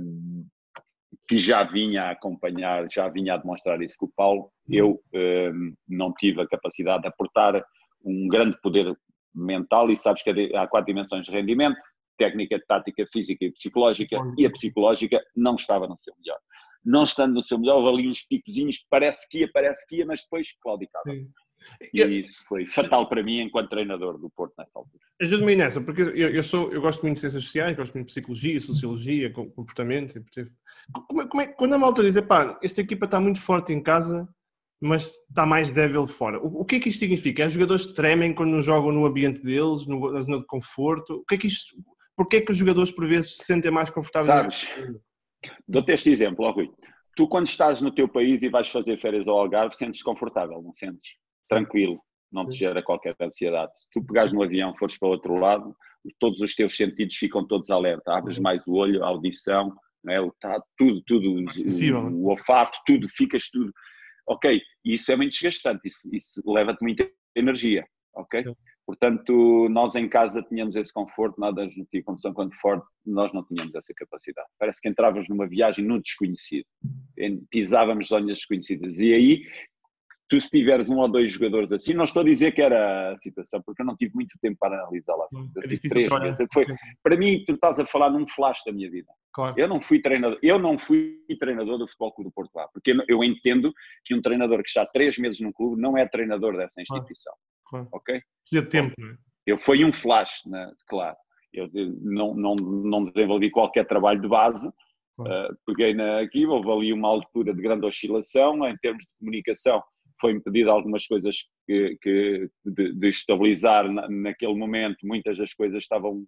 um, que já vinha a acompanhar, já vinha a demonstrar isso com o Paulo, eu um, não tive a capacidade de aportar um grande poder mental, e sabes que há quatro dimensões de rendimento, técnica, tática, física e psicológica, e a psicológica não estava no seu melhor. Não estando no seu melhor, ali uns picozinhos que parece que ia, parece que ia, mas depois claudicava. E isso foi fatal para mim enquanto treinador do Porto nessa altura. Ajude-me nessa, porque eu, eu, sou, eu gosto muito de ciências sociais, gosto muito de psicologia, sociologia, comportamento. Como, é, como é, quando a malta diz, pá, esta equipa está muito forte em casa, mas está mais débil fora. O, o, que é que isto significa? É os jogadores tremem quando jogam no ambiente deles, no, na zona de conforto? O que é que isto, Porquê é que os jogadores por vezes se sentem mais confortáveis? Sabes, dou-te este exemplo, ó Rui. Tu quando estás no teu país e vais fazer férias ao Algarve, sentes confortável, não sentes? Tranquilo, não te gera qualquer ansiedade. Se tu pegares no avião e fores para o outro lado, todos os teus sentidos ficam todos alerta. Abres uhum. mais o olho, a audição, é? o tato, tudo, tudo, o, o olfato, tudo, ficas tudo. Ok, isso é muito desgastante, isso, isso leva-te muita energia, ok? Sim. Portanto, nós em casa tínhamos esse conforto, nada de tinha condição quando forte, nós não tínhamos essa capacidade. Parece que entravas numa viagem no desconhecido, pisávamos zonas desconhecidas. E aí, tu se tiveres um ou dois jogadores assim, não estou a dizer que era a situação, porque eu não tive muito tempo para analisá-la. É três Foi, para mim, tu estás a falar num flash da minha vida. Claro. Eu não fui treinador, eu não fui treinador do Futebol Clube do Porto lá, porque eu entendo que um treinador que está três meses no clube não é treinador dessa instituição. Claro. Ok? Precisa de tempo, não é? Eu fui um flash, né? claro. Eu não, não, não desenvolvi qualquer trabalho de base, claro. uh, peguei na, aqui, houve ali uma altura de grande oscilação, em termos de comunicação foi-me pedido algumas coisas que, que de, de, estabilizar na, naquele momento, muitas das coisas estavam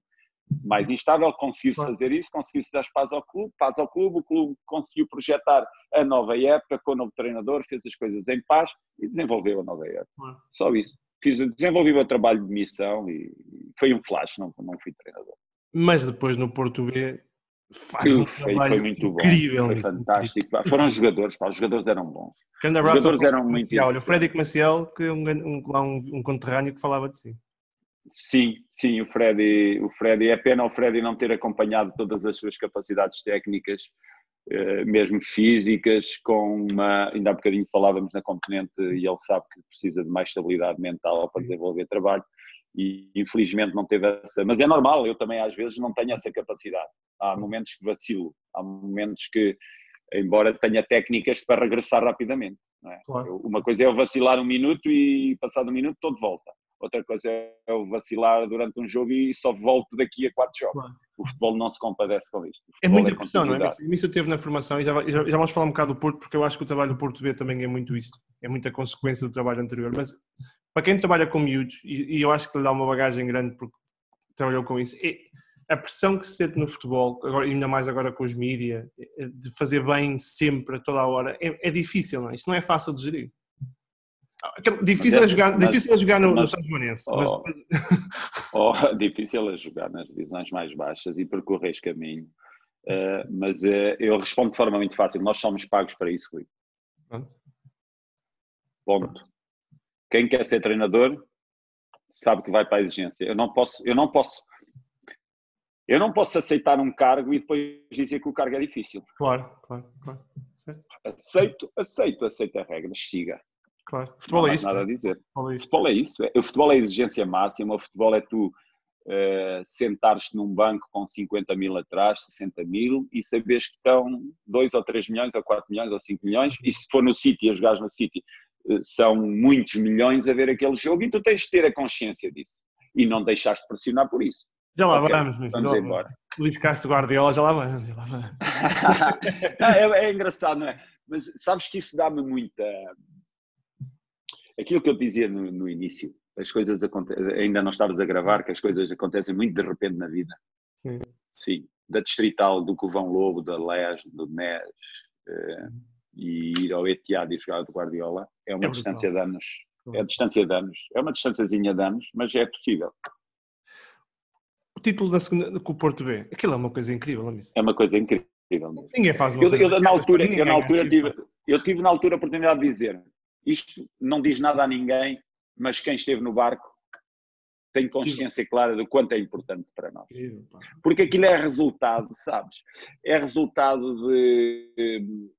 mais instável, conseguiu-se claro. fazer isso, conseguiu-se dar paz ao clube, paz ao clube, o clube conseguiu projetar a nova época com o novo treinador, fez as coisas em paz e desenvolveu a nova época. Claro. Só isso fiz, desenvolvi o meu trabalho de missão e foi um flash, não, não fui treinador. Mas depois no Porto B faz um foi, foi muito bom. Incrível. Foi fantástico. Incrível. Foram jogadores, pá, os jogadores eram bons. Grande abraço os jogadores eram muito Olha, o Frederico Maciel, que é um, um, um, um conterrâneo que falava de si. Sim, sim, o Freddy, o Freddy, é pena o Freddy não ter acompanhado todas as suas capacidades técnicas, mesmo físicas, com uma, ainda há bocadinho falávamos na componente e ele sabe que precisa de mais estabilidade mental para desenvolver trabalho e infelizmente não teve essa, mas é normal, eu também às vezes não tenho essa capacidade, há momentos que vacilo, há momentos que, embora tenha técnicas para regressar rapidamente, é? claro. uma coisa é eu vacilar um minuto e passado um minuto estou de volta, outra coisa é eu vacilar durante um jogo e só volto daqui a quatro jogos. Claro. O futebol não se compadece com isto. É muita é pressão, não é? Isso eu teve na formação e já, já, já, vamos falar um bocado do Porto, porque eu acho que o trabalho do Porto B também é muito isto. É muita consequência do trabalho anterior. Mas para quem trabalha com miúdos, e, e eu acho que lhe dá uma bagagem grande porque trabalhou com isso, é, a pressão que se sente no futebol, agora, ainda mais agora com os mídias, é, de fazer bem sempre, a toda a hora, é, é difícil, não é? Isto não é fácil de gerir. Difícil, é, é, jogar, mas, difícil é jogar no, mas, no São Joanense. Oh, mas... oh, [LAUGHS] difícil é jogar nas divisões mais baixas e percorrer caminho. Uh, mas uh, eu respondo de forma muito fácil. Nós somos pagos para isso, Rui. Pronto. Ponto. Pronto. Quem quer ser treinador sabe que vai para a exigência. Eu não posso, eu não posso, eu não posso aceitar um cargo e depois dizer que o cargo é difícil. Claro, claro, claro. Certo. Aceito, aceito, aceito as regras, siga. Claro. Futebol não é isso. nada a dizer. Futebol é isso. Futebol é isso. O futebol é exigência máxima. O futebol é tu uh, sentares-te num banco com 50 mil atrás, 60 mil e saberes que estão 2 ou 3 milhões, ou 4 milhões, ou 5 milhões. E se for no City, a jogares no City, uh, são muitos milhões a ver aquele jogo e tu tens de ter a consciência disso. E não deixaste pressionar por isso. Já lá okay, vamos, mas vamos embora. Luís Castro Guardiola, já lá vamos. Já lá vamos. [LAUGHS] é, é engraçado, não é? Mas sabes que isso dá-me muita aquilo que eu dizia no, no início, as coisas ainda não estavas a gravar, que as coisas acontecem muito de repente na vida. Sim. Sim, da Distrital, do Covão Lobo, da Les, do NES, eh, e ir ao Etihad e jogar do Guardiola, é uma é distância de anos. É a distância de anos. É uma distânciazinha de anos, mas é possível. O título da segunda com o Porto B, aquilo é uma coisa incrível, não é? É uma coisa incrível. Ninguém faz uma eu, coisa eu, na altura, eu, na altura tive, eu tive na altura a oportunidade de dizer isto não diz nada a ninguém, mas quem esteve no barco tem consciência clara do quanto é importante para nós. Porque aquilo é resultado, sabes? É resultado de.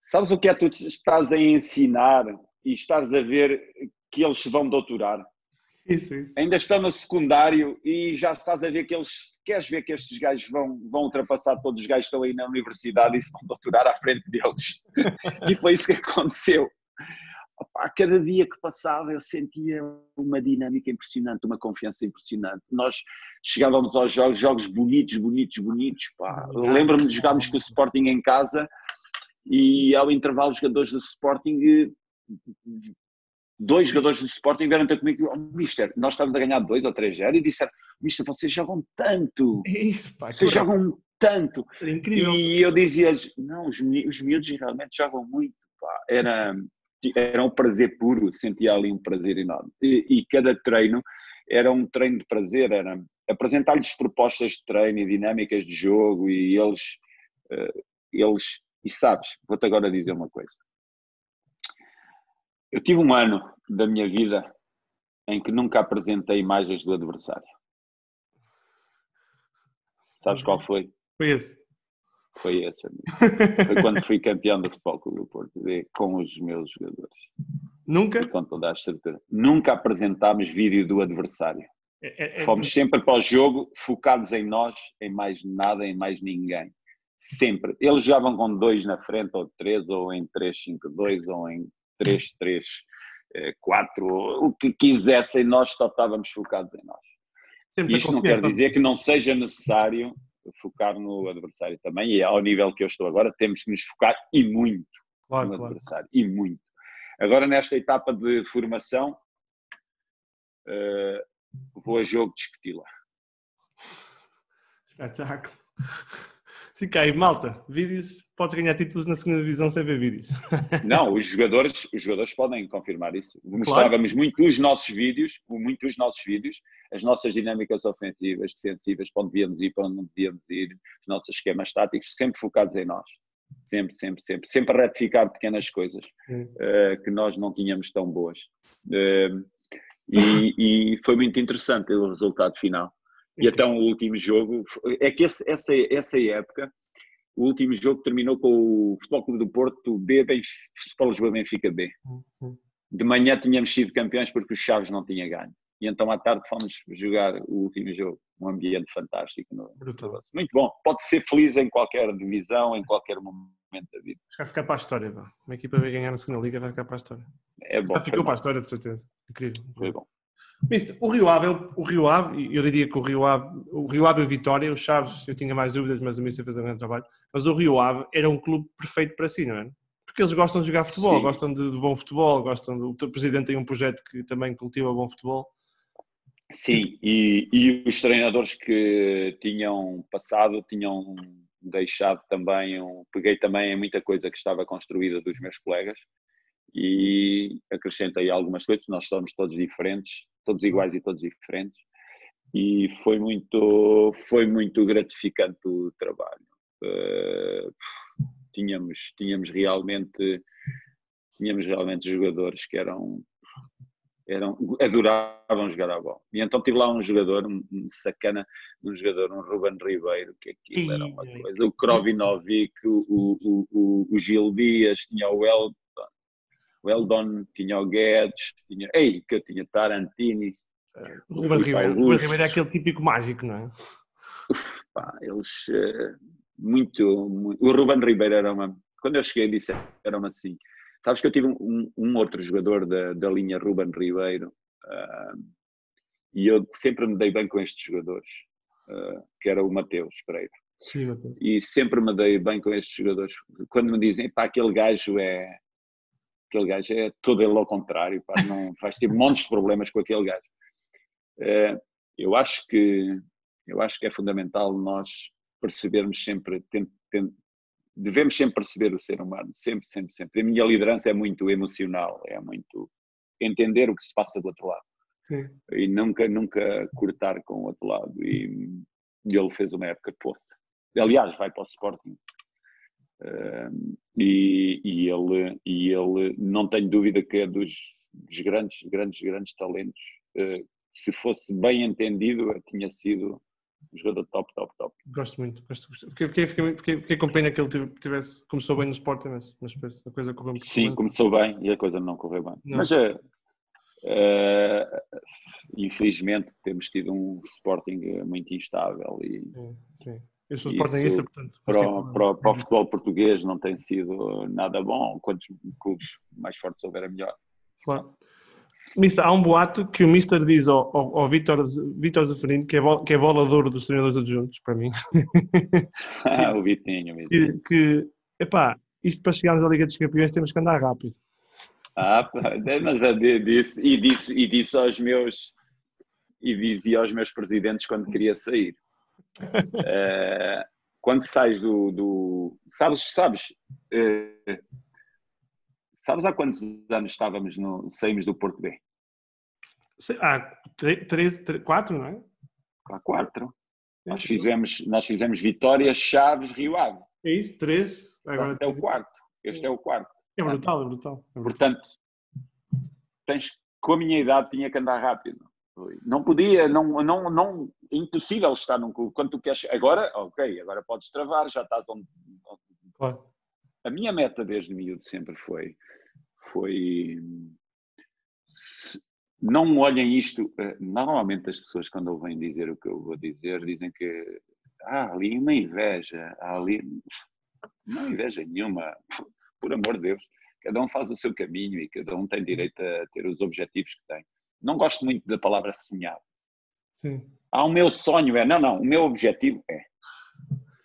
Sabes o que é que tu estás a ensinar e estás a ver que eles se vão doutorar? Isso, isso. Ainda estão no secundário e já estás a ver que eles. Queres ver que estes gajos vão, vão ultrapassar todos os gajos que estão aí na universidade e se vão doutorar à frente deles. [LAUGHS] e foi isso que aconteceu. Opa, cada dia que passava eu sentia uma dinâmica impressionante, uma confiança impressionante. Nós chegávamos aos jogos, jogos bonitos, bonitos, bonitos. Lembro-me de jogarmos com o Sporting em casa e ao intervalo os jogadores do Sporting dois jogadores do Sporting vieram ter comigo oh, Mister, nós estávamos a ganhar 2 ou 3-0 e disseram, Mister, vocês jogam tanto, [LAUGHS] Isso, pá, vocês jogam tanto. Era incrível. E eu dizia não, os, os miúdos realmente jogam muito, pá. Era, era um prazer puro, sentia ali um prazer enorme. E, e cada treino era um treino de prazer, era apresentar-lhes propostas de treino e dinâmicas de jogo e eles, uh, eles e sabes, vou-te agora dizer uma coisa, eu tive um ano da minha vida em que nunca apresentei imagens do adversário. Sabes qual foi? Foi esse. Foi esse, amigo. [LAUGHS] Foi quando fui campeão do Futebol Clube do Porto, com os meus jogadores. Nunca? Com toda a certeza. Nunca apresentámos vídeo do adversário. É, é, é Fomos sempre para o jogo focados em nós, em mais nada, em mais ninguém. Sempre. Eles jogavam com dois na frente, ou três, ou em 3-5-2, ou em 3, 3, 4, o que quisessem, nós só estávamos focados em nós. Sempre Isto não quer dizer que não seja necessário focar no adversário também, e ao nível que eu estou agora, temos que nos focar e muito claro, no claro. adversário, e muito. Agora, nesta etapa de formação, uh, vou a jogo discuti-la. [LAUGHS] Espetáculo. Fica aí, malta, vídeos, podes ganhar títulos na segunda divisão sem ver vídeos. [LAUGHS] Não, os jogadores, os jogadores podem confirmar isso. Mostrávamos claro. muito os nossos vídeos, muito os nossos vídeos, as nossas dinâmicas ofensivas, defensivas, para onde devíamos ir, para onde não devíamos ir, os nossos esquemas táticos, sempre focados em nós. Sempre, sempre, sempre. Sempre a retificar pequenas coisas uh, que nós não tínhamos tão boas. Uh, e, e, foi muito interessante o resultado final. E então o último jogo, é que esse, essa, essa época, o último jogo terminou com o Futebol Clube do Porto B, Futebol Lisboa Benfica B. Sim. De manhã tínhamos sido campeões porque o Chaves não tinha ganho. E então à tarde fomos jogar o último jogo. Um ambiente fantástico. No... Muito bom. Pode ser feliz em qualquer divisão, em qualquer momento da vida. Vai ficar para a história. Pá. Uma equipa vai ganhar na segunda liga vai ficar para a história. É bom. Já ficou para a história, de certeza. Incrível. Foi bom. Mister, o Rio Ave, o Rio Ave, eu diria que o Rio Ave, o Rio Ave e Vitória, os Chaves, eu tinha mais dúvidas, mas o Mister fez um grande trabalho. Mas o Rio Ave era um clube perfeito para si, não é? Porque eles gostam de jogar futebol, Sim. gostam de, de, bom futebol, gostam. De, o presidente tem um projeto que também cultiva bom futebol. Sim, e, e os treinadores que tinham passado tinham deixado também, um, peguei também muita coisa que estava construída dos meus colegas e acrescentei algumas coisas, nós somos todos diferentes, todos iguais e todos diferentes, e foi muito, foi muito gratificante o trabalho. Uh, tínhamos, tínhamos realmente tínhamos realmente jogadores que eram eram, adoravam jogar a bola. E então tive lá um jogador, um, um sacana, um jogador, um Ruben Ribeiro, que aquilo era uma coisa. O Krovinovic, o, o, o, o Gil Dias, tinha o El, o Eldon, tinha o Guedes, tinha, ei, que eu tinha Tarantini. O Ruben Ribeiro, Ruben Ribeiro é aquele típico mágico, não é? Uf, pá, eles, uh, muito, muito, o Ruben Ribeiro era uma, quando eu cheguei disse, era uma assim, sabes que eu tive um, um outro jogador da, da linha Ruben Ribeiro, uh, e eu sempre me dei bem com estes jogadores, uh, que era o Mateus Pereira. Sim, Mateus. E sempre me dei bem com estes jogadores. Quando me dizem, pá, aquele gajo é, aquele gajo é todo ele ao contrário, pá, não faz ter montes de problemas com aquele gajo. É, eu acho que eu acho que é fundamental nós percebermos sempre, tem, tem, devemos sempre perceber o ser humano, sempre, sempre, sempre. A minha liderança é muito emocional, é muito entender o que se passa do outro lado. Sim. E nunca, nunca cortar com o outro lado. E, e ele fez uma época poça. Aliás, vai para o Sporting Uh, e, e, ele, e ele, não tenho dúvida que é dos, dos grandes, grandes, grandes talentos. Uh, se fosse bem entendido, tinha sido um jogador top, top, top. Gosto muito. Gosto, fiquei, fiquei, fiquei, fiquei, fiquei com pena que ele tivesse, começou bem no Sporting, mas, mas depois a coisa correu muito Sim, bem. começou bem e a coisa não correu bem. Não. Mas uh, infelizmente temos tido um Sporting muito instável e. Sim, sim. Eu sou sportingista, portanto. Para o, para, para o futebol português não tem sido nada bom. Quantos clubes mais fortes houver, é melhor. Claro. Mister, há um boato que o Mister diz ao, ao, ao Vítor, Vítor Zafarino que é, bola, que é bola de ouro dos treinadores adjuntos, para mim. ah, [LAUGHS] o Vitinho, o Que, que, epá, isto para chegarmos à Liga dos Campeões temos que andar rápido. Ah, mas disse, e, disse, e disse aos meus e dizia aos meus presidentes quando queria sair é, quando sais do, do, sabes, sabes, é, sabes há quantos anos estávamos no, saímos do Porto B? Há três, quatro, não é? Há quatro. É, nós fizemos, nós fizemos Vitória, Chaves, Rio Ave. É isso, três. Agora este é o quarto. Este é o quarto. É brutal, é brutal. É brutal. Portanto, tens, com a minha idade tinha que andar rápido. Não podia, não, não, não, é impossível estar num clube. Quando tu queres, agora, ok, agora podes travar, já estás onde. Claro. A minha meta desde miúdo sempre foi, foi, não olhem isto, eh, normalmente as pessoas quando ouvem dizer o que eu vou dizer, dizem que, ah, ali uma inveja, há ali, não inveja nenhuma, por amor de Deus, cada um faz o seu caminho e cada um tem direito a ter os objetivos que tem não gosto muito da palavra sonhar. Sim. Ah, o meu sonho é, não, não, o meu objetivo é.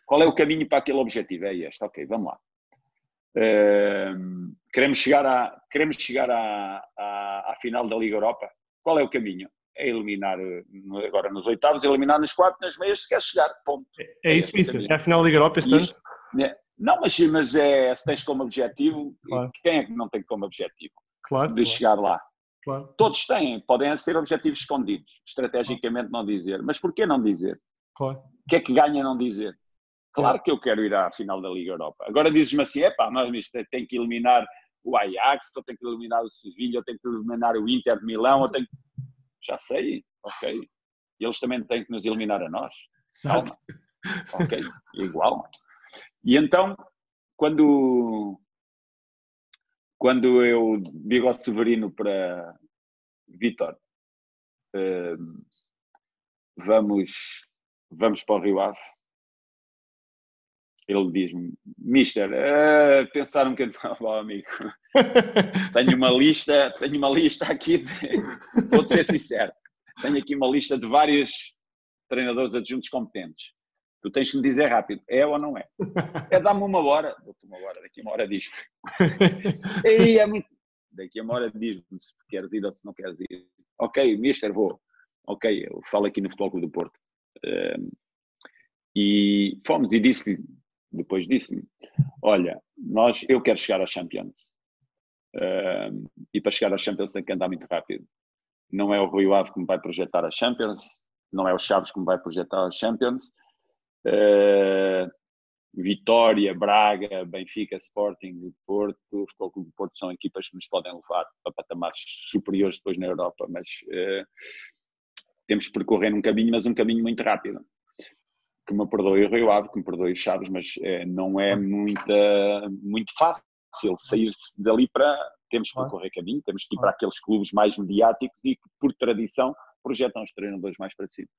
Qual é o caminho para aquele objetivo? É este, ok, vamos lá. Uh, queremos chegar, à, queremos chegar à, à, à, final da Liga Europa? Qual é o caminho? é eliminar agora nos oitavos, eliminar nos quartos, nas meias, se quer chegar, ponto. É, é isso, Mister. É a final da Liga Europa este ano? Né? Não, mas, mas é, se tens como objetivo, claro. quem é que não tem como objetivo? Claro. De claro. chegar lá. Claro. Todos têm, podem ser objetivos escondidos, estrategicamente não dizer. Mas porquê não dizer? Claro. O que é que ganha não dizer? Claro que eu quero ir à final da Liga Europa. Agora dizes-me assim, é pá, mas tem que eliminar o Ajax, ou tem que eliminar o Sevilha, ou tem que eliminar o Inter de Milão, ou tem Já sei, ok. E eles também têm que nos eliminar a nós. Calma. Ok, igual. E então, quando, quando eu digo ao Severino para Vitor, uh, vamos, vamos para o Rio Ave, ele diz-me, Mister, uh, pensar um bocadinho, oh, amigo, [LAUGHS] tenho uma lista, tenho uma lista aqui, de, vou ser sincero, tenho aqui uma lista de vários treinadores adjuntos competentes. Tu tens que me dizer rápido, é ou não é? [LAUGHS] É dá-me uma hora, dou-te uma hora, daqui a uma hora diz-me. [LAUGHS] é muito... Daqui a uma hora diz-me se queres ir ou se não queres ir. Ok, mister, vou. Ok, eu falo aqui no Futebol Clube do Porto. Um, e fomos e disse-lhe, depois disse-me, olha, nós, eu quero chegar aos Champions. Uh, e para chegar aos Champions tem que andar muito rápido. Não é o Rui Ave que me vai projetar as Champions, não é o Chaves que me vai projetar as Champions. Uh, Vitória, Braga, Benfica, Sporting, Porto, Futebol Clube do Porto são equipas que nos podem levar para patamares superiores depois na Europa, mas uh, temos que percorrer um caminho, mas um caminho muito rápido que me perdoe o Rio Ave, que me perdoe o Chaves, mas é, não é muita, muito fácil sair-se dali para. Temos que percorrer caminho, temos que ir para aqueles clubes mais mediáticos e que, por tradição, projetam os treinadores mais para cima.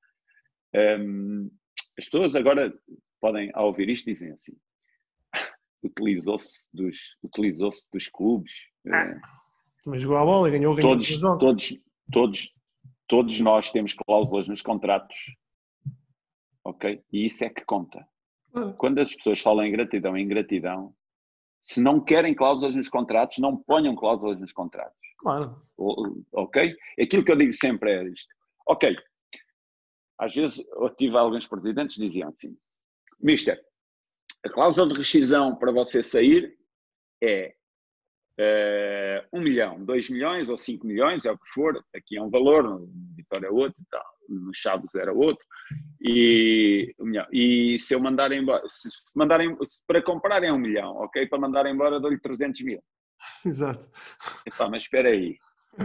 Um, as pessoas agora podem, ao ouvir isto, dizem assim: utilizou-se dos, utilizou dos clubes. Ah, mas jogou a bola e ganhou, ganhou todos, todos, todos, todos nós temos cláusulas nos contratos ok? E isso é que conta. Hum. Quando as pessoas falam em gratidão e ingratidão, se não querem cláusulas nos contratos, não ponham cláusulas nos contratos. Claro. Ok? Aquilo que eu digo sempre é isto. Ok. Às vezes eu tive alguns presidentes que diziam assim: Mister, a cláusula de rescisão para você sair é uh, um milhão, dois milhões ou cinco milhões, é o que for. Aqui é um valor, no Vitória é outro tal no Chaves era outro, e, e se eu mandar embora, se mandarem, para comprar é um milhão, ok? Para mandar embora dou-lhe 300 mil. Exato. Epá, mas espera aí,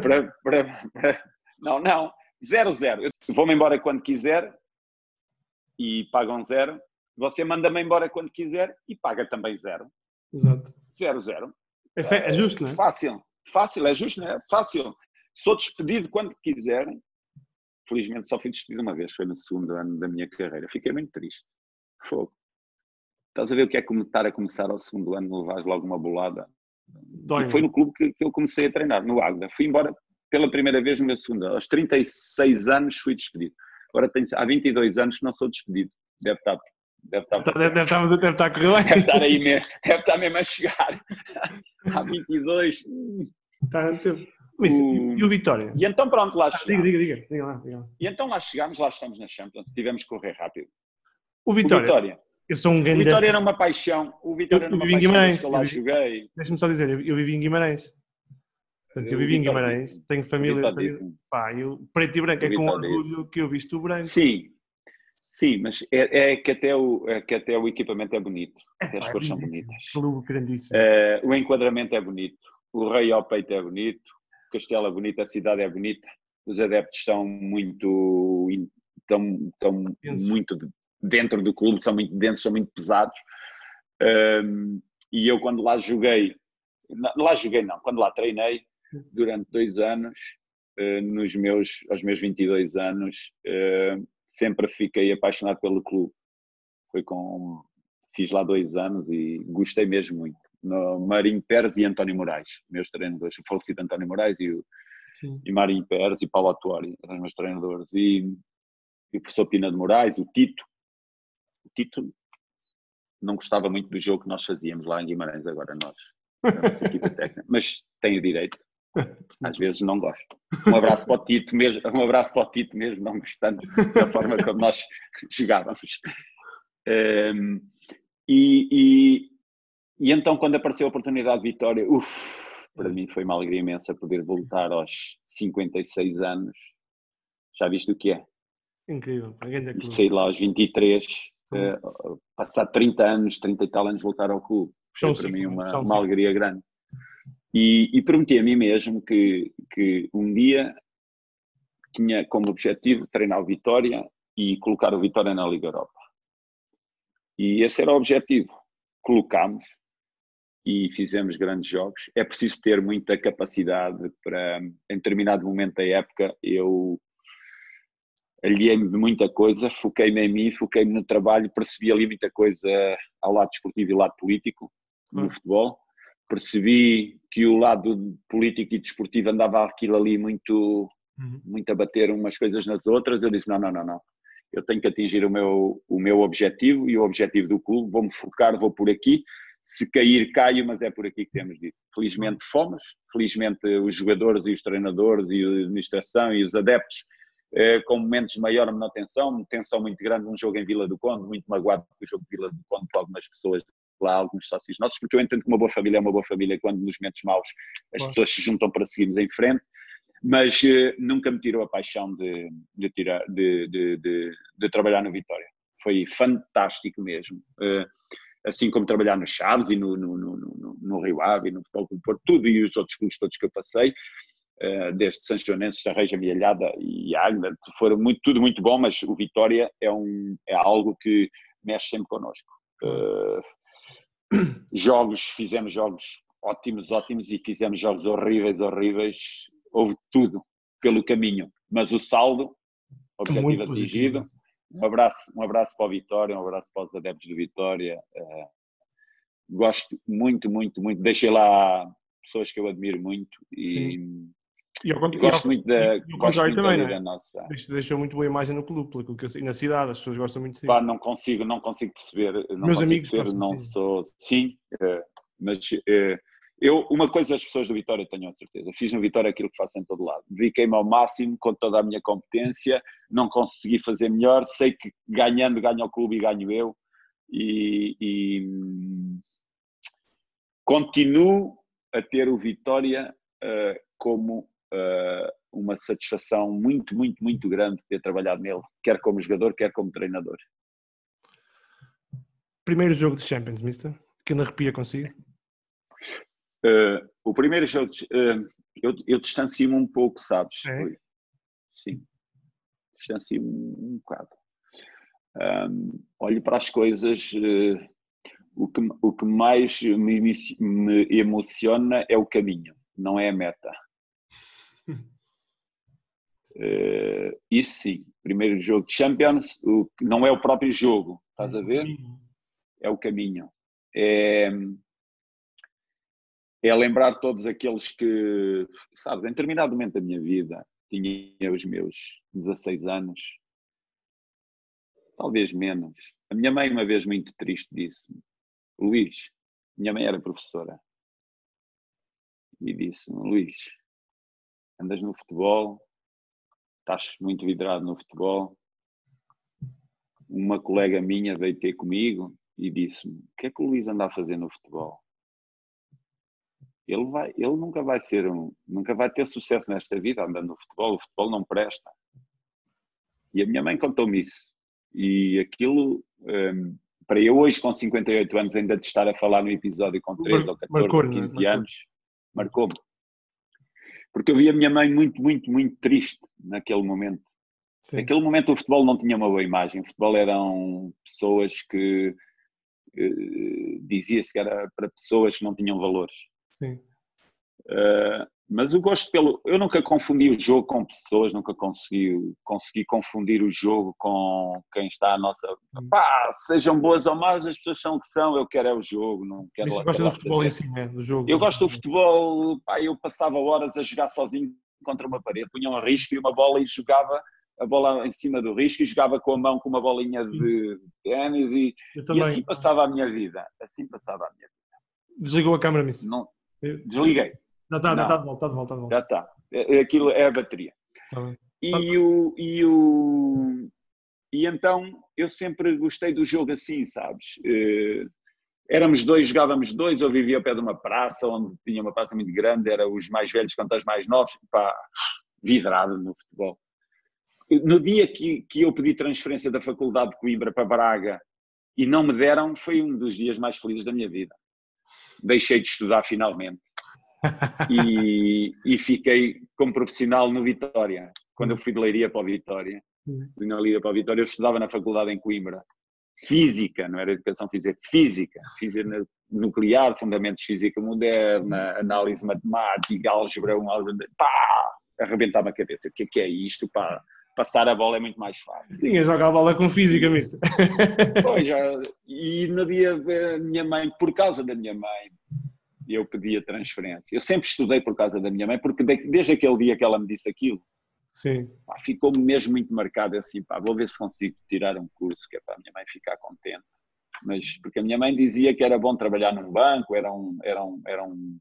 para, para, para, não, não, zero, zero, vou-me embora quando quiser e pagam zero, você manda-me embora quando quiser e paga também zero. Exato. Zero, zero. É, é justo, não é? Fácil, fácil, é justo, não é? Fácil. Sou despedido quando quiserem, felizmente só fui despedido uma vez, foi no segundo ano da minha carreira. Fiquei muito triste. Fogo. Estás a ver o que é como estar a começar ao segundo ano, levas logo uma bolada. Foi no clube que, que eu comecei a treinar, no Águeda. Fui embora pela primeira vez no meu segundo ano. Aos 36 anos fui despedido. Agora tenho, há 22 anos que não sou despedido. Deve estar Deve estar, deve, deve, estar, deve estar a correr bem. Deve estar aí mesmo, deve estar mesmo a chegar. Há 22. Está no tempo. O... E o Vitória? E então pronto, lá chegámos. Diga, diga, diga, lá, diga lá. E então lá chegámos, lá estamos na Champions, tivemos que correr rápido. O Vitória? O Vitória. Eu sou um grande... O Vitória era uma paixão. O Vitória eu, era uma paixão eu lá eu joguei. Deixa-me só dizer, eu, eu, vivi em Guimarães. Portanto, eu, vivi em Guimarães, tenho família, família pá, eu, preto e branco, é com orgulho que eu visto o branco. Sim, sim, mas é, é, que, até o, é que até o equipamento é bonito, é, até as cores são bonitas. Clube grandíssimo. Uh, o enquadramento é bonito, o rei ao peito é bonito, Castelo é bonito, a cidade é bonita, os adeptos estão muito, estão, estão muito dentro do clube, são muito densos, são muito pesados. Um, e eu quando lá joguei, lá joguei não, quando lá treinei durante dois anos, uh, nos meus, aos meus 22 anos, uh, sempre fiquei apaixonado pelo clube. Foi com, fiz lá dois anos e gostei mesmo muito no Marinho Pérez e António Moraes, meus treinadores, o falecido António Moraes e, o, e Marinho Pérez e Paulo Atuari, eram os meus treinadores, e, e o professor Pina de Moraes, o Tito. O Tito não gostava muito do jogo que nós fazíamos lá em Guimarães, agora nós, equipa técnica, mas tem o direito, [LAUGHS] Às vezes não gosto. Um abraço para o Tito mesmo, um abraço para o Tito mesmo, não gostando da forma como nós [LAUGHS] jogávamos. Um, e, e, e, então, quando apareceu a oportunidade de vitória, uf, para mim foi uma alegria imensa poder voltar aos 56 anos. Já viste o que é? Incrível. E sair lá aos 23, uh, passar 30 anos, 30 e tal anos, voltar ao clube. Foi para mim uma, uma alegria grande. E, e, prometi a mim mesmo que, que um dia tinha como objetivo treinar o Vitória e colocar o Vitória na Liga Europa. E esse era o objetivo. Colocámos e fizemos grandes jogos. É preciso ter muita capacidade para, em determinado momento da época, eu aliei-me de muita coisa, foquei-me em mim, foquei-me no trabalho, percebi ali muita coisa ao lado desportivo e ao lado político no hum. futebol. Percebi que o lado político e desportivo andava aquilo ali muito, uhum. muito a bater umas coisas nas outras. Eu disse: não, não, não, não eu tenho que atingir o meu, o meu objetivo e o objetivo do clube, vou-me focar, vou por aqui, se cair, caio, mas é por aqui que temos de ir. Felizmente fomos, felizmente os jogadores e os treinadores e a administração e os adeptos eh, com momentos de maior manutenção, tensão muito grande, um jogo em Vila do Conde, muito magoado com o jogo de Vila do Conde para algumas pessoas lá, alguns sócios nossos, porque eu entendo que uma boa família é uma boa família quando nos momentos maus as pessoas se juntam para seguirmos em frente mas uh, nunca me tirou a paixão de, de, tirar, de, de, de, trabalhar no Vitória. Foi fantástico mesmo. Uh, assim como trabalhar no Chaves e no, no, no, no, no Rio Ave, no Futebol do Porto, tudo e os outros clubes todos que eu passei, uh, desde Sanjonenses, Sarreja, Mialhada e Agner, foram muito, tudo muito bom, mas o Vitória é, um, é algo que mexe sempre connosco. Jogos, fizemos jogos ótimos, ótimos e fizemos jogos horríveis, horríveis, houve tudo pelo caminho, mas o saldo, objetivo atingido. Um abraço, um abraço para o Vitória, um abraço para os adeptos do Vitória. Uh, gosto muito, muito, muito. Deixei lá pessoas que eu admiro muito e, e, eu, e gosto muito da. E, gosto muito também, da, é? nossa. Deixou muito boa imagem no clube, pelo que eu, e na cidade, as pessoas gostam muito de si. Pá, não consigo, não consigo perceber. Não Meus amigos, perceber, não sou. Sim, uh, mas. Uh, eu, uma coisa as pessoas do Vitória tenham a certeza, fiz no Vitória aquilo que faço em todo lado. Dediquei-me ao máximo com toda a minha competência, não consegui fazer melhor, sei que ganhando ganha o clube e ganho eu. E, e continuo a ter o Vitória uh, como uma satisfação muito, muito, muito grande de ter trabalhado nele, quer como jogador, quer como treinador. Primeiro jogo de Champions, Mister? Que ainda arrepia consigo? Uh, o primeiro jogo, uh, eu, eu distancio-me um pouco, sabes? É? Sim, distancio-me um bocado. Um, olho para as coisas, uh, o, que, o que mais me, me emociona é o caminho, não é a meta. Uh, isso sim, primeiro jogo de Champions, o, não é o próprio jogo, estás a ver? É o caminho. É, é lembrar todos aqueles que, sabes, em determinado momento da minha vida, tinha os meus 16 anos, talvez menos. A minha mãe, uma vez muito triste, disse-me: Luís, minha mãe era professora, e disse-me: Luís, andas no futebol, estás muito vidrado no futebol. Uma colega minha veio ter comigo e disse-me: O que é que o Luís anda a fazer no futebol? ele, vai, ele nunca vai ser um, nunca vai ter sucesso nesta vida andando no futebol, o futebol não presta. E a minha mãe contou-me isso. E aquilo, um, para eu hoje com 58 anos ainda de estar a falar no episódio com 13 ou 14 marcou, ou 15 marcou. anos, marcou-me. Porque eu vi a minha mãe muito, muito, muito triste naquele momento. Sim. Naquele momento o futebol não tinha uma boa imagem. O futebol eram pessoas que uh, dizia-se que era para pessoas que não tinham valores. Sim. Uh, mas eu gosto pelo. Eu nunca confundi o jogo com pessoas, nunca consegui, consegui confundir o jogo com quem está à nossa. Hum. Pá, sejam boas ou más, as pessoas são o que são, eu quero é o jogo, não quero. Mas você gosta do futebol em si, né? Do jogo. Eu gosto do futebol, pá, eu passava horas a jogar sozinho contra uma parede, punha um risco e uma bola e jogava a bola em cima do risco e jogava com a mão com uma bolinha de ténis e, e assim passava a minha vida. Assim passava a minha vida. Desligou a câmera, Miss? Não, Desliguei. Já está, já está de volta, está de volta, de volta. Já está. É, é, aquilo é a bateria. Tá e, tá. o, e, o, e então eu sempre gostei do jogo assim, sabes? Uh, éramos dois, jogávamos dois, eu vivia ao pé de uma praça, onde tinha uma praça muito grande, era os mais velhos contra os mais novos, pá, vidrado no futebol. No dia que, que eu pedi transferência da Faculdade de Coimbra para Braga e não me deram, foi um dos dias mais felizes da minha vida. Deixei de estudar finalmente. E, e, fiquei como profissional no Vitória. Quando eu fui de Leiria para o Vitória, fui na Leiria para o Vitória, eu estudava na faculdade em Coimbra. Física, não era educação física, física, física nuclear, fundamentos de física moderna, análise matemática, álgebra 1, álgebra, pá, arrebentava a cabeça. O que é que é isto, pá? passar a bola é muito mais fácil. Tinha jogar a bola com física, mister. Pois, já, e no dia da minha mãe, por causa da minha mãe, eu pedi a transferência. Eu sempre estudei por causa da minha mãe, porque desde aquele dia que ela me disse aquilo, Sim. ficou-me mesmo muito marcado assim, pá, vou ver se consigo tirar um curso que é para a minha mãe ficar contente. Mas porque a minha mãe dizia que era bom trabalhar num banco, era um, era um, era um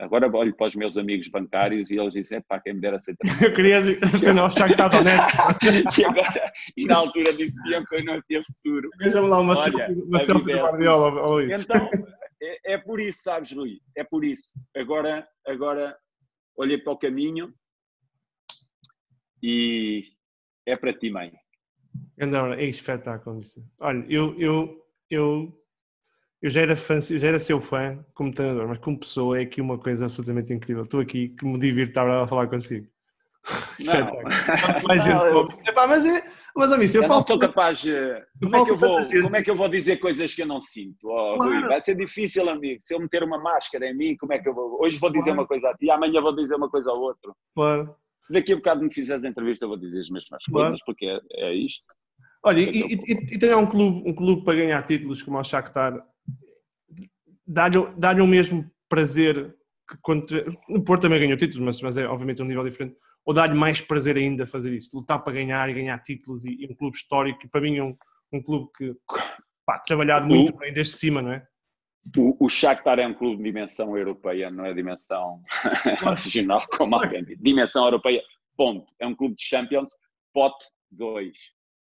Agora olho para os meus amigos bancários e eles dizem, pá, quem me dera ser [LAUGHS] Eu queria não achar que estava [LAUGHS] e, agora, e na altura diziam que eu não tinha futuro. Veja-me lá uma selfie, uma selfie de Guardiola, Luís. Então, é, é, por isso, sabes, Luís, é por isso. Agora, agora olhei para o caminho e é para ti, mãe. Andora, é espetáculo isso. Olha, eu, eu, eu eu já era fã, eu já era seu fã como treinador, mas como pessoa é aqui uma coisa absolutamente incrível. Estou aqui que me divirto a falar consigo. [LAUGHS] mais gente não, Epá, mas é, mas amigo, eu, eu falo. Não sou capaz. Como é, que eu vou, como é que eu vou dizer coisas que eu não sinto? Oh, claro. Rui, vai ser difícil, amigo. Se eu meter uma máscara em mim, como é que eu vou? Hoje vou dizer claro. uma coisa a ti, amanhã vou dizer uma coisa ao outro. Claro. Se daqui a bocado me fizeres a entrevista, eu vou dizer as mesmas claro. coisas, porque é, é isto. Olha, e, e, e, e tem um clube, um clube para ganhar títulos como o Shakhtar dá-lhe dá o mesmo prazer que quando. O Porto também ganhou títulos, mas, mas é obviamente um nível diferente. Ou dá-lhe mais prazer ainda fazer isso? Lutar para ganhar e ganhar títulos e, e um clube histórico, e para mim é um, um clube que pá, trabalhado muito bem desde cima, não é? O, o Shakhtar é um clube de dimensão europeia, não é dimensão [LAUGHS] [LAUGHS] regional, como claro alguém diz. Dimensão europeia, ponto. É um clube de Champions, pote 2.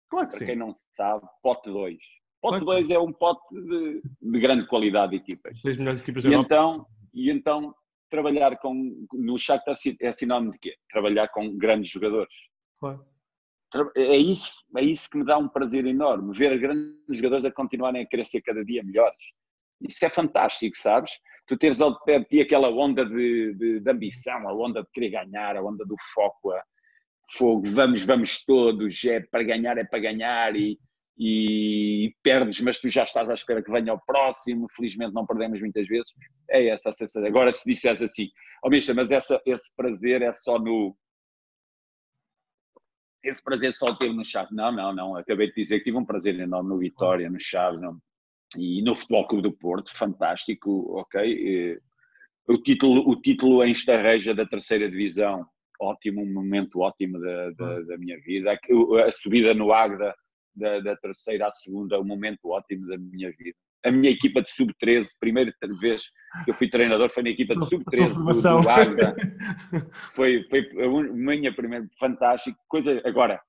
Claro que para sim. quem não sabe, pote 2. Pote 2 é um pote de, de, grande qualidade de equipas. Seis melhores equipas e então, e então, trabalhar com, no Shakhtar é sinónimo de quê? Trabalhar com grandes jogadores. Claro. É isso, é isso que me dá um prazer enorme, ver grandes jogadores a continuarem a ser cada dia melhores. Isso é fantástico, sabes? Tu teres ao pé de ti aquela onda de, de, de, ambição, a onda de querer ganhar, a onda do foco, a fogo, vamos, vamos todos, é para ganhar, é para ganhar, e, e perdes, mas tu já estás à espera que venha o próximo. Felizmente não perdemos muitas vezes. É essa a sensação. Agora, se disseres assim, oh, Misha, mas essa, esse prazer é só no. Esse prazer só teve no Chaves. Não, não, não. Acabei de dizer que tive um prazer enorme no Vitória, no Chaves não. e no Futebol Clube do Porto. Fantástico, ok. O título, o título em Estarreja da terceira divisão, ótimo, um momento ótimo da, da, da minha vida. A, a subida no Águeda da, da terceira à segunda, um momento ótimo da minha vida. A minha equipa de sub-13, primeira vez que eu fui treinador, foi na equipa de sub-13 do, do Águeda. [LAUGHS] Foi, foi a minha primeira, fantástico. Coisa, agora,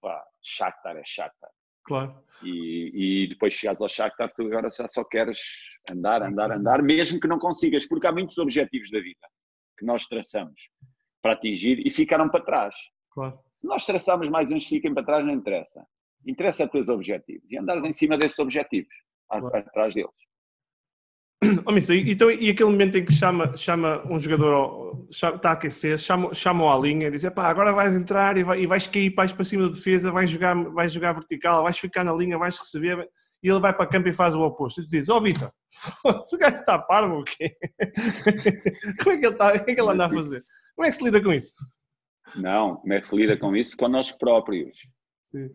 pá, Shakhtar é Shakhtar. Claro. E, e depois chegares ao Shakhtar, tu agora já só queres andar, andar, andar, mesmo que não consigas, porque há muitos objetivos da vida que nós traçamos para atingir e ficaram para trás. Claro. Se nós traçarmos mais uns fiquem para trás, não interessa. Interessa a teus objetivos e andares em cima desses objetivos, claro. atrás deles. Oh, mister, então, e aquele momento em que chama, chama um jogador, chama, está a aquecer, chama, chama à linha e diz: pá, agora vais entrar e, vai, e vais cair vais para cima da defesa, vais jogar, vais jogar vertical, vais ficar na linha, vais receber, e ele vai para campo e faz o oposto. E tu dizes: Ó, oh, Vitor, [LAUGHS] o gajo está parvo ou quê? [LAUGHS] Como é que ele, está, o que é que ele anda a fazer? Como é que se lida com isso? Não, como é que se lida com isso? Com nós próprios. Sim.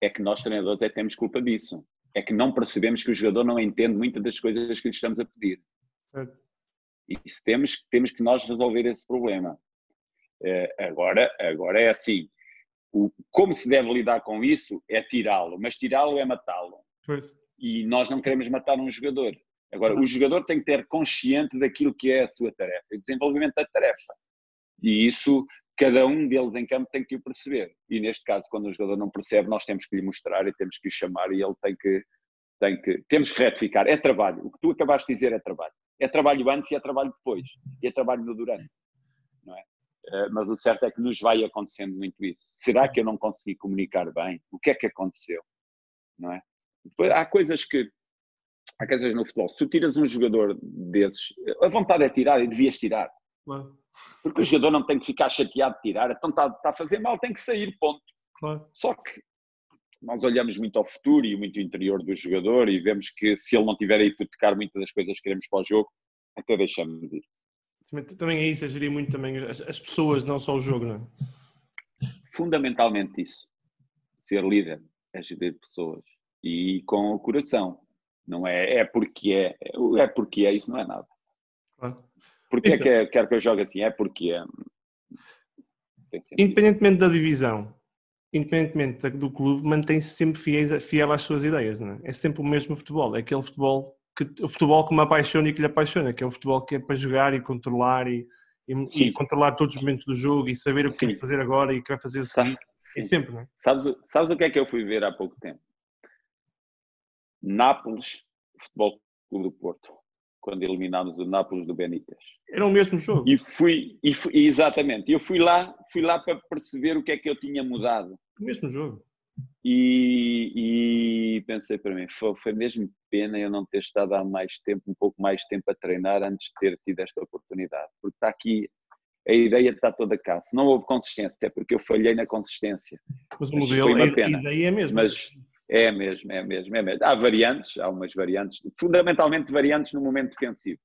É que nós, treinadores, é que temos culpa disso. É que não percebemos que o jogador não entende muitas das coisas que lhe estamos a pedir. Certo. E isso temos, temos que nós resolver esse problema. É, agora, agora é assim. O, como se deve lidar com isso é tirá-lo, mas tirá-lo é matá-lo. E nós não queremos matar um jogador. Agora, o jogador tem que ter consciente daquilo que é a sua tarefa, o desenvolvimento da tarefa. E isso, cada um deles em campo tem que o perceber. E neste caso, quando o jogador não percebe, nós temos que lhe mostrar e temos que lhe chamar e ele tem que, tem que, temos que retificar. É trabalho. O que tu acabaste de dizer é trabalho. É trabalho antes e é trabalho depois. E é trabalho no durante. Não é? Eh, mas o certo é que nos vai acontecendo muito isso. Será que eu não consegui comunicar bem? O que é que aconteceu? Não é? Depois, há coisas que há coisas no futebol. Se tu tiras um jogador desses, a vontade é tirar e devias tirar. Claro. Porque o jogador não tem que ficar chateado de tirar, então está, está a fazer mal, tem que sair, ponto. Claro. Só que nós olhamos muito ao futuro e muito ao interior do jogador e vemos que se ele não tiver a hipotecar muitas das coisas que queremos para o jogo, até deixamos ir. Também é isso, é gerir muito também as, as pessoas, não só o jogo, não é? Fundamentalmente isso. Ser líder é gerir pessoas e com o coração. Não é, é porque é, é porque é, isso não é nada. Isso. é que é, quero que eu jogue assim? É porque é. Independentemente da divisão, independentemente do clube, mantém-se sempre fiel, fiel às suas ideias, não é? É sempre o mesmo futebol, é aquele futebol que o futebol que me apaixona e que lhe apaixona, que é o futebol que é para jogar e controlar e, e, e controlar todos os momentos do jogo e saber o que Sim. fazer agora e o que vai fazer a seguir. É sempre, não é? Sabes, sabes o que é que eu fui ver há pouco tempo? Nápoles, Futebol Clube do Porto, quando eliminámos o Nápoles do Benítez. Era o mesmo jogo. E fui, e fui exatamente, eu fui lá, fui lá para perceber o que é que eu tinha mudado. O mesmo jogo. E, e pensei para mim, foi, foi mesmo pena eu não ter estado há mais tempo, um pouco mais tempo a treinar antes de ter tido esta oportunidade, porque está aqui a ideia está toda cá. Se não houve consistência, é porque eu falhei na consistência. Mas o modelo, foi uma pena. a ideia é mesmo. Mas é mesmo, é mesmo, é mesmo. Há variantes, há umas variantes, fundamentalmente variantes no momento defensivo.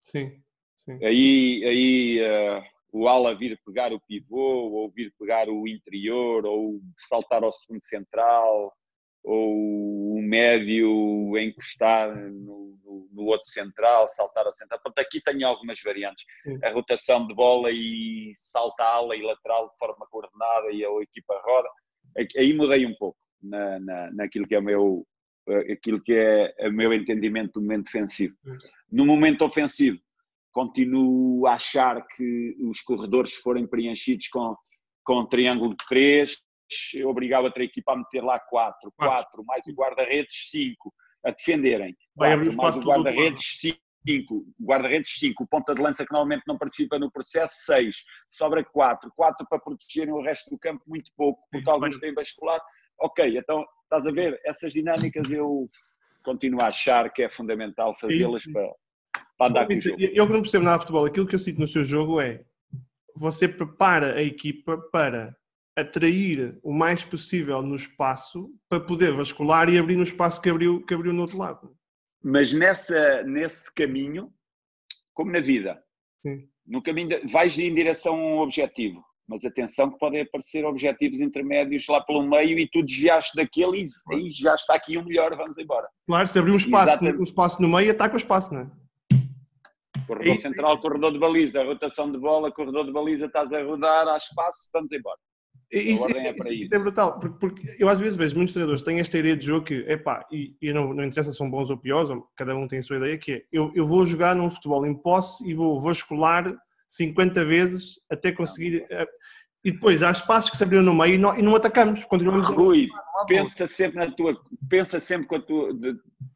Sim, sim. Aí, aí uh, o ala vir pegar o pivô, ou vir pegar o interior, ou saltar ao segundo central, ou o médio encostar no, no, no outro central, saltar ao central. Portanto, aqui tenho algumas variantes. Sim. A rotação de bola e salta ala e lateral de forma coordenada e a equipa roda. Aí mudei um pouco na, na, naquilo que é o meu, eh, aquilo que é o meu entendimento do momento defensivo. No momento ofensivo, continuo a achar que os corredores forem preenchidos com, com triângulo de três, obrigava a outra equipa a meter lá quatro, quatro, mais o guarda-redes cinco, a defenderem. Mais o guarda-redes cinco, guarda-redes cinco, ponta de lança que normalmente não participa no processo, seis, sobra quatro, quatro para protegerem o resto do campo muito pouco, porque alguns têm bascular, ok, então estás a ver, essas dinâmicas eu continuo a achar que é fundamental fazê-las para, para andar com o jogo. Eu que não percebo nada de futebol, aquilo que eu sinto no seu jogo é você prepara a equipa para atrair o mais possível no espaço para poder vascular e abrir no espaço que abriu, que abriu no outro lado. Mas nessa, nesse caminho, como na vida, Sim. no caminho de, vais em direção a um objetivo mas atenção que podem aparecer objetivos intermédios lá pelo meio e tu desviaste daquele e aí já está aqui o melhor, vamos embora. Claro, se abrir um espaço, um espaço no meio, ataca o espaço, não é? Corredor central, corredor de baliza, rotação de bola, corredor de baliza, estás a rodar, há espaço, vamos embora. Isso, isso, é, isso, isso é, brutal, porque, porque, eu às vezes vejo muitos treinadores têm esta ideia de jogo que, epá, e, e não, não interessa se são bons ou piores, cada um tem a sua ideia, que é, eu, eu vou jogar num futebol em posse e vou vascular 50 vezes até conseguir. Eh, e depois há espaços que se abriram no meio e não, e não atacamos, continuamos Rui, a... pensa sempre na tua, pensa sempre com a tua,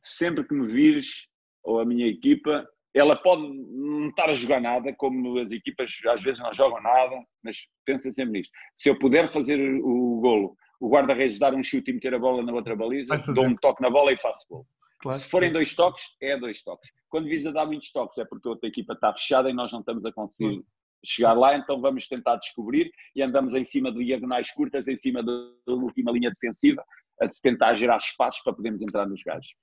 sempre que me vires, ou a minha equipa, ela pode não estar a jogar nada, como as equipas às vezes não jogam nada, mas pensa sempre nisto. Se eu puder fazer o golo, o guarda-redes dar um chute e meter a bola na outra baliza, dou um toque na bola e faço golo. Claro. Se forem dois toques, é dois toques. Quando visa dar muitos toques, é porque a outra equipa está fechada e nós não estamos a conseguir chegar lá, então vamos tentar descobrir e andamos em cima de diagonais curtas, em cima da última linha defensiva, a tentar gerar espaços para podermos entrar nos gajos.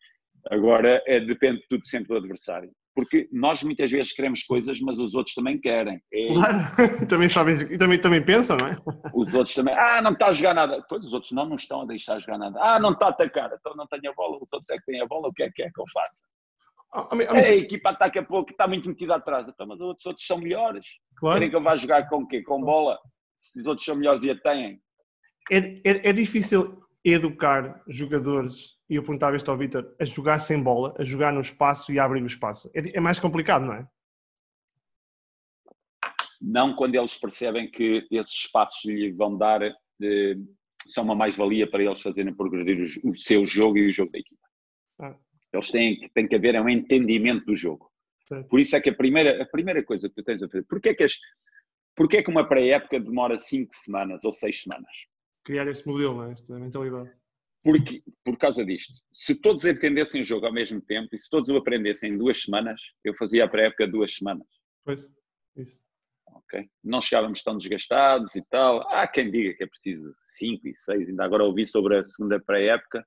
Agora, é, depende tudo sempre do adversário. Porque nós muitas vezes queremos coisas, mas os outros também querem. É... Claro, [LAUGHS] também sabem, e também, também pensam, não é? [LAUGHS] Os outros também, ah, não está a jogar nada. Pois os outros não, não estão a deixar jogar nada. Ah, não está a atacar, então não tenho a bola, os outros é que têm a bola, o que é que é que eu faço? A, a, a, a equipa ataca pouco, está muito metida atrás, então, mas os outros, outros são melhores. Claro. Querem que eu vá jogar com o quê? Com bola? Se os outros são melhores e a têm. É, é, é difícil educar jogadores e eu perguntava isto ao Vitor, a jogar sem bola, a jogar no espaço e a abrir o espaço. É, é mais complicado, não é? Não quando eles percebem que esses espaços lhe vão dar, eh, são uma mais-valia para eles fazerem progredir o, o, seu jogo e o jogo da equipa. Eles têm, têm que haver um entendimento do jogo. Certo. Por isso é que a primeira, a primeira coisa que tu tens a fazer, porque é que, as, porque é que uma pré-época demora 5 semanas ou 6 semanas? Criar esse modelo, é? esta mentalidade. Porque, por causa disto, se todos entendessem o jogo ao mesmo tempo e se todos o aprendessem em duas semanas, eu fazia a pré-época duas semanas. Pois, isso. Ok? Não chegávamos tão desgastados e tal. Há quem diga que é preciso cinco e seis. Ainda agora ouvi sobre a segunda pré-época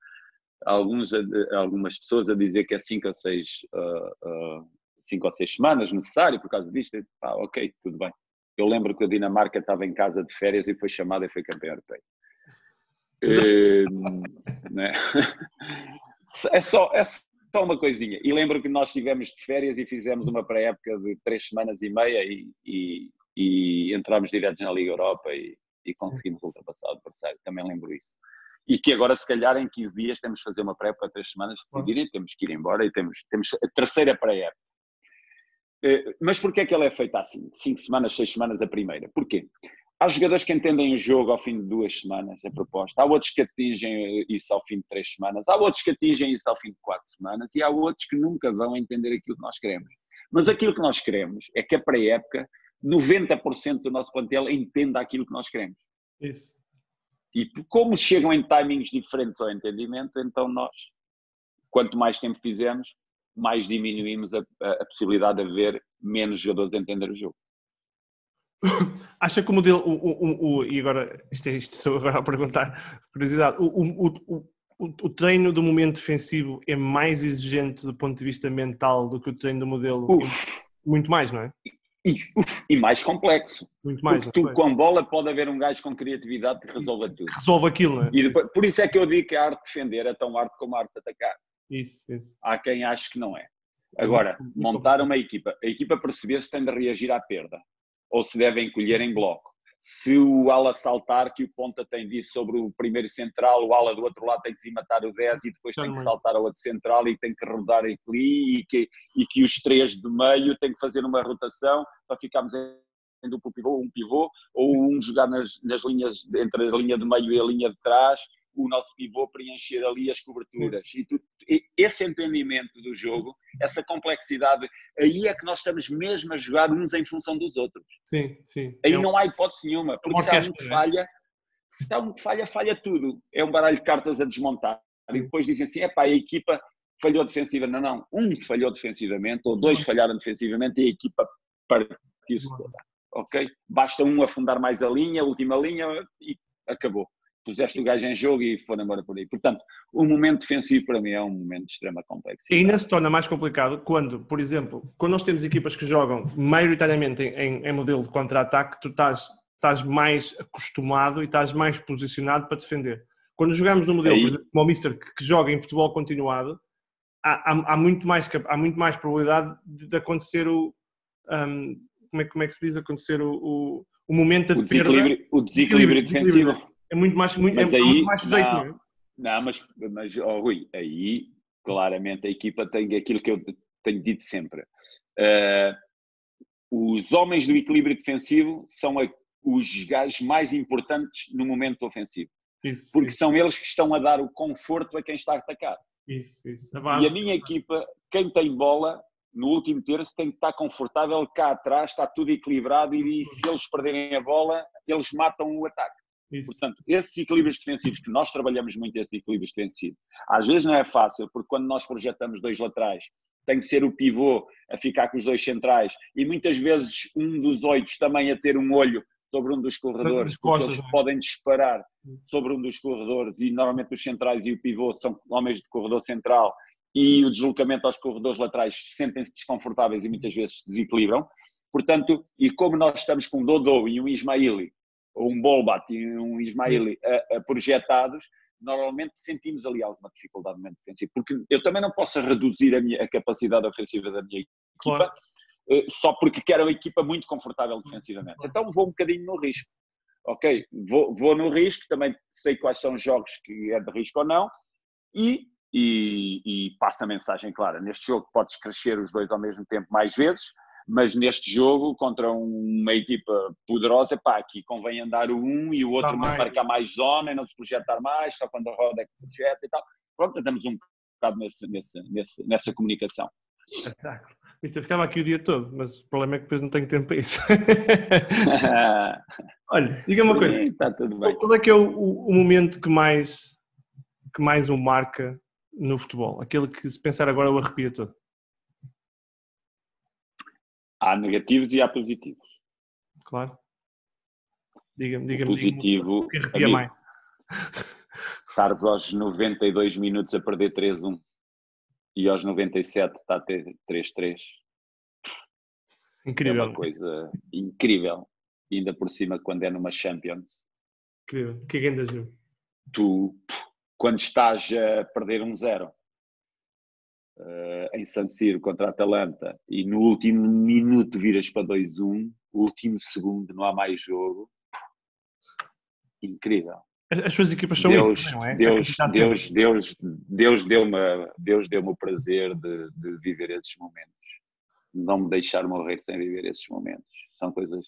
alguns, algumas pessoas a dizer que é cinco ou seis, uh, uh, cinco ou seis semanas necessário por causa disto. Ah, ok, tudo bem. Eu lembro que a Dinamarca estava em casa de férias e foi chamada e foi campeã europeia. Uh, né? [LAUGHS] é, só, é só uma coisinha. E lembro que nós estivemos de férias e fizemos uma pré-época de três semanas e meia e, e, e entramos diretos na Liga Europa e, e conseguimos ultrapassar o adversário. Também lembro isso. E que agora, se calhar, em 15 dias temos de fazer uma pré-época, três semanas, decidirem, temos que ir embora e temos, temos a terceira pré-época. Eh, mas porquê é que ela é feita assim? Cinco semanas, seis semanas a primeira. Porquê? Há jogadores que entendem o jogo ao fim de duas semanas, a proposta. Há outros que atingem isso ao fim de três semanas. Há outros que atingem isso ao fim de quatro semanas. E há outros que nunca vão entender aquilo que nós queremos. Mas aquilo que nós queremos é que a pré-época, 90% do nosso plantel entenda aquilo que nós queremos. Isso. E como chegam em timings diferentes ao entendimento, então nós, quanto mais tempo fizemos, mais diminuímos a, a, a possibilidade de haver menos jogadores a entender o jogo. [COUGHS] Acha que o modelo, o, o, o, e agora, isto, é, isto sou agora a perguntar, curiosidade, o, o, treino do momento defensivo é mais exigente do ponto de vista mental do que o treino do modelo? Uf. Muito mais, não é? E, uf, e mais complexo. Muito mais. Porque tu, com bola, pode haver um gajo com criatividade que resolva tudo. Resolve aquilo, não é? E depois, por isso é que eu digo que a arte de defender é tão arte como a arte de atacar. Isso, isso. Há quem ache que não é. Agora, montar uma equipa, a equipa perceber se tem de reagir à perda ou se deve encolher em bloco. Se o ala saltar, que o ponta tem de ir sobre o primeiro central, o ala do outro lado tem que ir matar o 10 e depois tem que saltar ao outro central e tem que rodar aqui e que, e que os três do meio têm que fazer uma rotação para ficarmos em duplo pivô, um pivô, ou um jogar nas, nas linhas, entre a linha do meio e a linha de trás, o nosso pivô preencher ali as coberturas. E, tu, e esse entendimento do jogo, essa complexidade, aí é que nós estamos mesmo a jogar uns em função dos outros. Sim, sim. Aí é não há hipótese nenhuma, porque se há um que é? falha, se há um que falha, falha tudo. É um baralho de cartas a desmontar. E depois dizem assim, é pá, a equipa falhou defensivamente. Não, não. Um falhou defensivamente, ou dois falharam defensivamente e a equipa partiu-se toda. Ok? Basta um afundar mais a linha, a última linha, e acabou puseste o gajo em jogo e foram embora por aí. Portanto, o momento defensivo para mim é um momento de extrema complexidade. E ainda se torna mais complicado quando, por exemplo, quando nós temos equipas que jogam maioritariamente em, em modelo de contra-ataque, tu estás, estás mais acostumado e estás mais posicionado para defender. Quando jogamos no modelo, aí... por exemplo, como o Mister, que, que joga em futebol continuado, há, há, há, muito, mais, há muito mais probabilidade de, de acontecer o... Um, como, é, como é que se diz? Acontecer o, o, o momento de o desequilíbrio, perda, o desequilíbrio defensivo. É muito mais, muito, mas é, aí, muito mais sujeito, não, não, é? Não, mas, mas oh, Rui, aí claramente a equipa tem aquilo que eu tenho dito sempre. Uh, os homens do equilíbrio defensivo são a, os gajos mais importantes no momento ofensivo. Isso, porque isso. são eles que estão a dar o conforto a quem está a atacar. Isso, isso. A e a minha equipa, quem tem bola, no último terço tem que estar confortável cá atrás, está tudo equilibrado e, e se eles perderem a bola, eles matam o ataque. Isso. Portanto, esses equilíbrios defensivos, que nós trabalhamos muito esses equilíbrios defensivos, às vezes não é fácil, porque quando nós projetamos dois laterais, tem que ser o pivô a ficar com os dois centrais e muitas vezes um dos oito também a ter um olho sobre um dos corredores, porque eles é? podem disparar sobre um dos corredores e normalmente os centrais e o pivô são homens de corredor central e o deslocamento aos corredores laterais sentem-se desconfortáveis e muitas vezes se desequilibram. Portanto, e como nós estamos com um Dodô e um Ismaili um Bolbat e um Ismaili a, a projetados, normalmente sentimos ali alguma dificuldade no momento defensivo, porque eu também não posso reduzir a, minha, a capacidade ofensiva da minha claro. equipa eh, só porque quero uma equipa muito confortável defensivamente. Então vou um bocadinho no risco. Ok, vou, vou no risco, também sei quais são os jogos que é de risco ou não, e e, e passa a mensagem clara. Neste jogo podes crescer os dois ao mesmo tempo mais vezes, mas neste jogo, contra uma equipa poderosa, pá, aqui convém andar o um e o outro mais. marcar mais zona e não se projetar mais, só quando a roda é que projeta e tal. Pronto, estamos um bocado nesse, nesse, nesse, nessa comunicação. Espetáculo. Isto eu ficava aqui o dia todo, mas o problema é que depois não tenho tempo para isso. [LAUGHS] Olha, diga-me uma coisa. Está tudo bem. Qual é que é o, o, momento que mais, que mais o marca no futebol? Aquele que se pensar agora o arrepia todo? Há negativos e há positivos. Claro. Diga-me, diga-me. Positivo. O que arrepia amigo, mais? Estares aos 92 minutos a perder 3-1 e aos 97 está a ter 3-3. Incrível. É uma coisa incrível. E ainda por cima, quando é numa Champions. Incrível. Que é ainda jogo? Tu, quando estás a perder um zero uh, em San Siro contra a Atalanta e no último minuto viras para 2-1, último segundo, não há mais jogo. Incrível. As suas equipas são Deus, isso, não é? Deus, Deus, Deus, Deus deu-me Deus deu o prazer de, de, viver esses momentos. Não me deixar morrer sem viver esses momentos. São coisas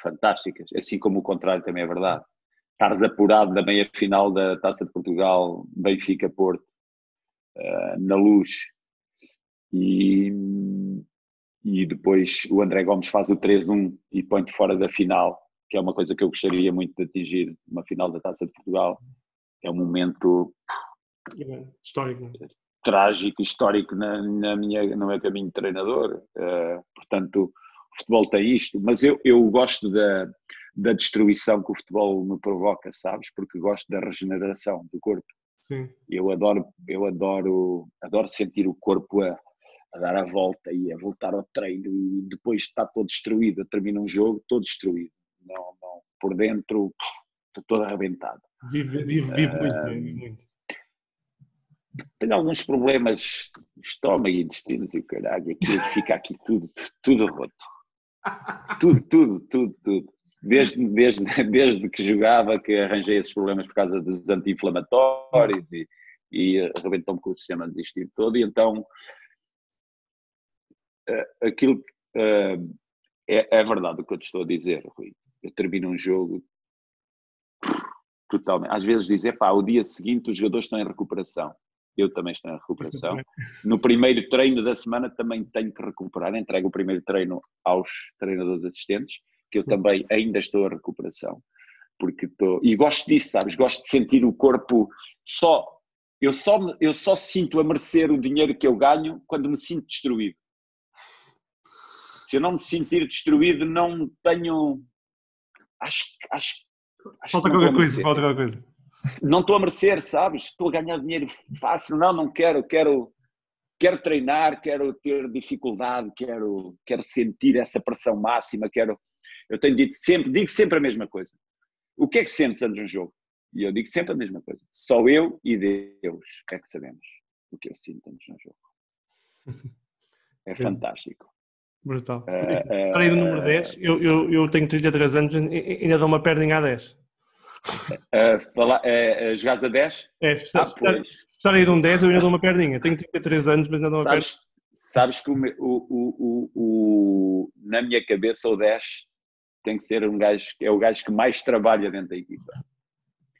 fantásticas. Assim como o contrário também é verdade. Estares apurado na meia final da Taça de Portugal, Benfica-Porto, uh, na luz, e, e depois o André Gomes faz o 3-1 e põe-te fora da final que é uma coisa que eu gostaria muito de atingir uma final da Taça de Portugal. É um momento histórico, trágico, histórico na, na minha, no meu caminho de treinador. Uh, portanto, o futebol tem isto, mas eu, eu gosto da, da destruição que o futebol me provoca, sabes? Porque gosto da regeneração do corpo. Sim. Eu adoro, eu adoro, adoro sentir o corpo a, a dar a volta e a voltar ao treino e depois está todo destruído. Eu termino um jogo todo destruído não, não, por dentro estou todo arrebentado. Vive, vive, vive uh, muito, vive muito. Tenho alguns problemas de estômago e intestinos e caralho, aquilo fica aqui tudo, tudo roto. [LAUGHS] Tudo, tudo, tudo, tudo. Desde, desde, [LAUGHS] desde que jogava que arranjei esses problemas por causa dos anti-inflamatórios e, e arrebentou-me com o sistema digestivo todo e então uh, aquilo uh, é, é verdade o que eu te estou a dizer, Rui eu termino um jogo totalmente. Às vezes dizer, pá, o dia seguinte os jogadores estão em recuperação. Eu também estou em recuperação. No primeiro treino da semana também tenho que recuperar. Entrego o primeiro treino aos treinadores assistentes, que eu Sim. também ainda estou em recuperação. Porque estou. E gosto disso, sabes? Gosto de sentir o corpo só. Eu só, eu só sinto a merecer o dinheiro que eu ganho quando me sinto destruído. Se eu não me sentir destruído, não tenho acho, acho, acho falta qualquer coisa, falta qualquer coisa. Não estou a merecer, sabes? Estou a ganhar dinheiro fácil. Não, não quero, quero, quero treinar, quero ter dificuldade, quero, quero sentir essa pressão máxima, quero. Eu tenho dito sempre, digo sempre a mesma coisa. O que é que sentes antes de um jogo? E eu digo sempre a mesma coisa. Só eu e Deus é que sabemos o que eu sinto antes de um jogo. É fantástico. Brutal. Uh, uh, aí do número 10, eu, eu, eu tenho 33 anos e ainda dou uma perninha a 10. Uh, falar, uh, jogares a 10? É, se precisar, ah, se, precisar, aí de um 10, eu ainda dou uma perninha. Tenho 33 anos, mas ainda dou uma sabes, perninha. Sabes que o, o, o, o, na minha cabeça o 10 tem que ser um gajo, é o gajo que mais trabalha dentro da equipa.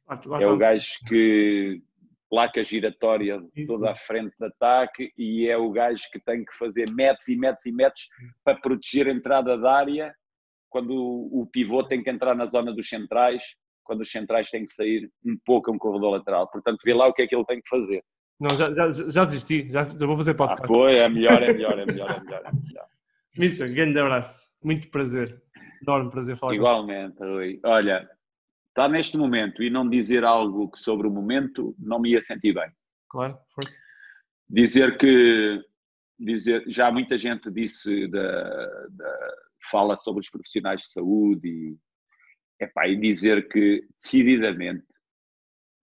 Ah, é o gajo que placa giratória Isso. toda à frente de ataque e é o gajo que tem que fazer metros e metros e metros para proteger a entrada da área quando o, pivô tem que entrar na zona dos centrais, quando os centrais têm que sair um pouco a um corredor lateral. Portanto, vê lá o que é que ele tem que fazer. Não, já, já, já desisti, já, já vou fazer podcast. Ah, foi, é melhor, é melhor, é melhor, é melhor. É melhor. [LAUGHS] Mister, grande abraço, muito prazer, enorme prazer falar Igualmente, Rui. Olha, estar neste momento e não dizer algo sobre o momento não me ia sentir bem. Claro, força. Dizer que dizer, já muita gente disse da, da fala sobre os profissionais de saúde e, epá, e dizer que decididamente,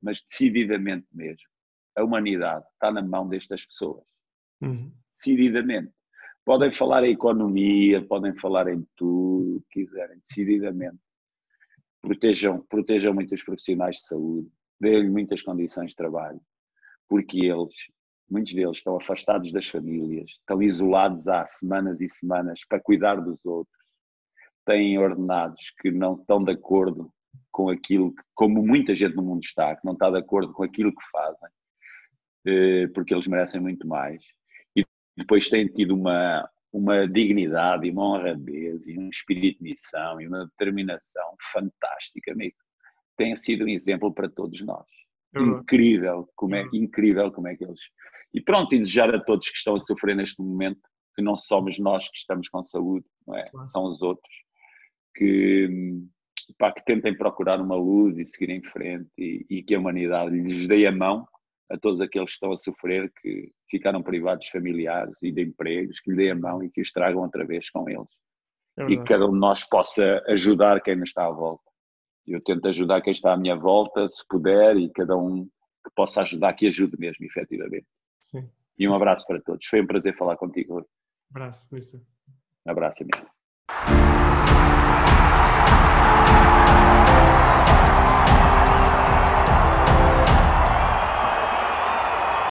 mas decididamente mesmo, a humanidade está na mão destas pessoas. Uhum. Decididamente. Podem falar em economia, podem falar em tudo que quiserem, decididamente protejam, protejam muito os profissionais de saúde, dêem-lhe muitas condições de trabalho, porque eles, muitos deles, estão afastados das famílias, estão isolados há semanas e semanas para cuidar dos outros, têm ordenados que não estão de acordo com aquilo que, como muita gente no mundo está, que não está de acordo com aquilo que fazem, eh, porque eles merecem muito mais. Depois têm tido uma, uma dignidade e uma honradez e um espírito de missão e uma determinação fantástica, amigo. Tem sido um exemplo para todos nós. É incrível como é, é incrível como é que eles. E pronto, e desejar a todos que estão a sofrer neste momento que não somos nós que estamos com saúde, não é? São os outros que, pá, que tentem procurar uma luz e seguir em frente e, e que a humanidade lhes dê a mão a todos aqueles que estão a sofrer, que ficaram privados de familiares e de empregos, que lhe dê a mão e que os tragam outra vez com eles. É e que cada um de nós possa ajudar quem nos está à volta. Eu tento ajudar quem está à minha volta, se puder, e cada um que possa ajudar, que ajude mesmo, efetivamente. Sim. E um abraço para todos. Foi um prazer falar contigo. Abraço, Mister. Abraço, amigo.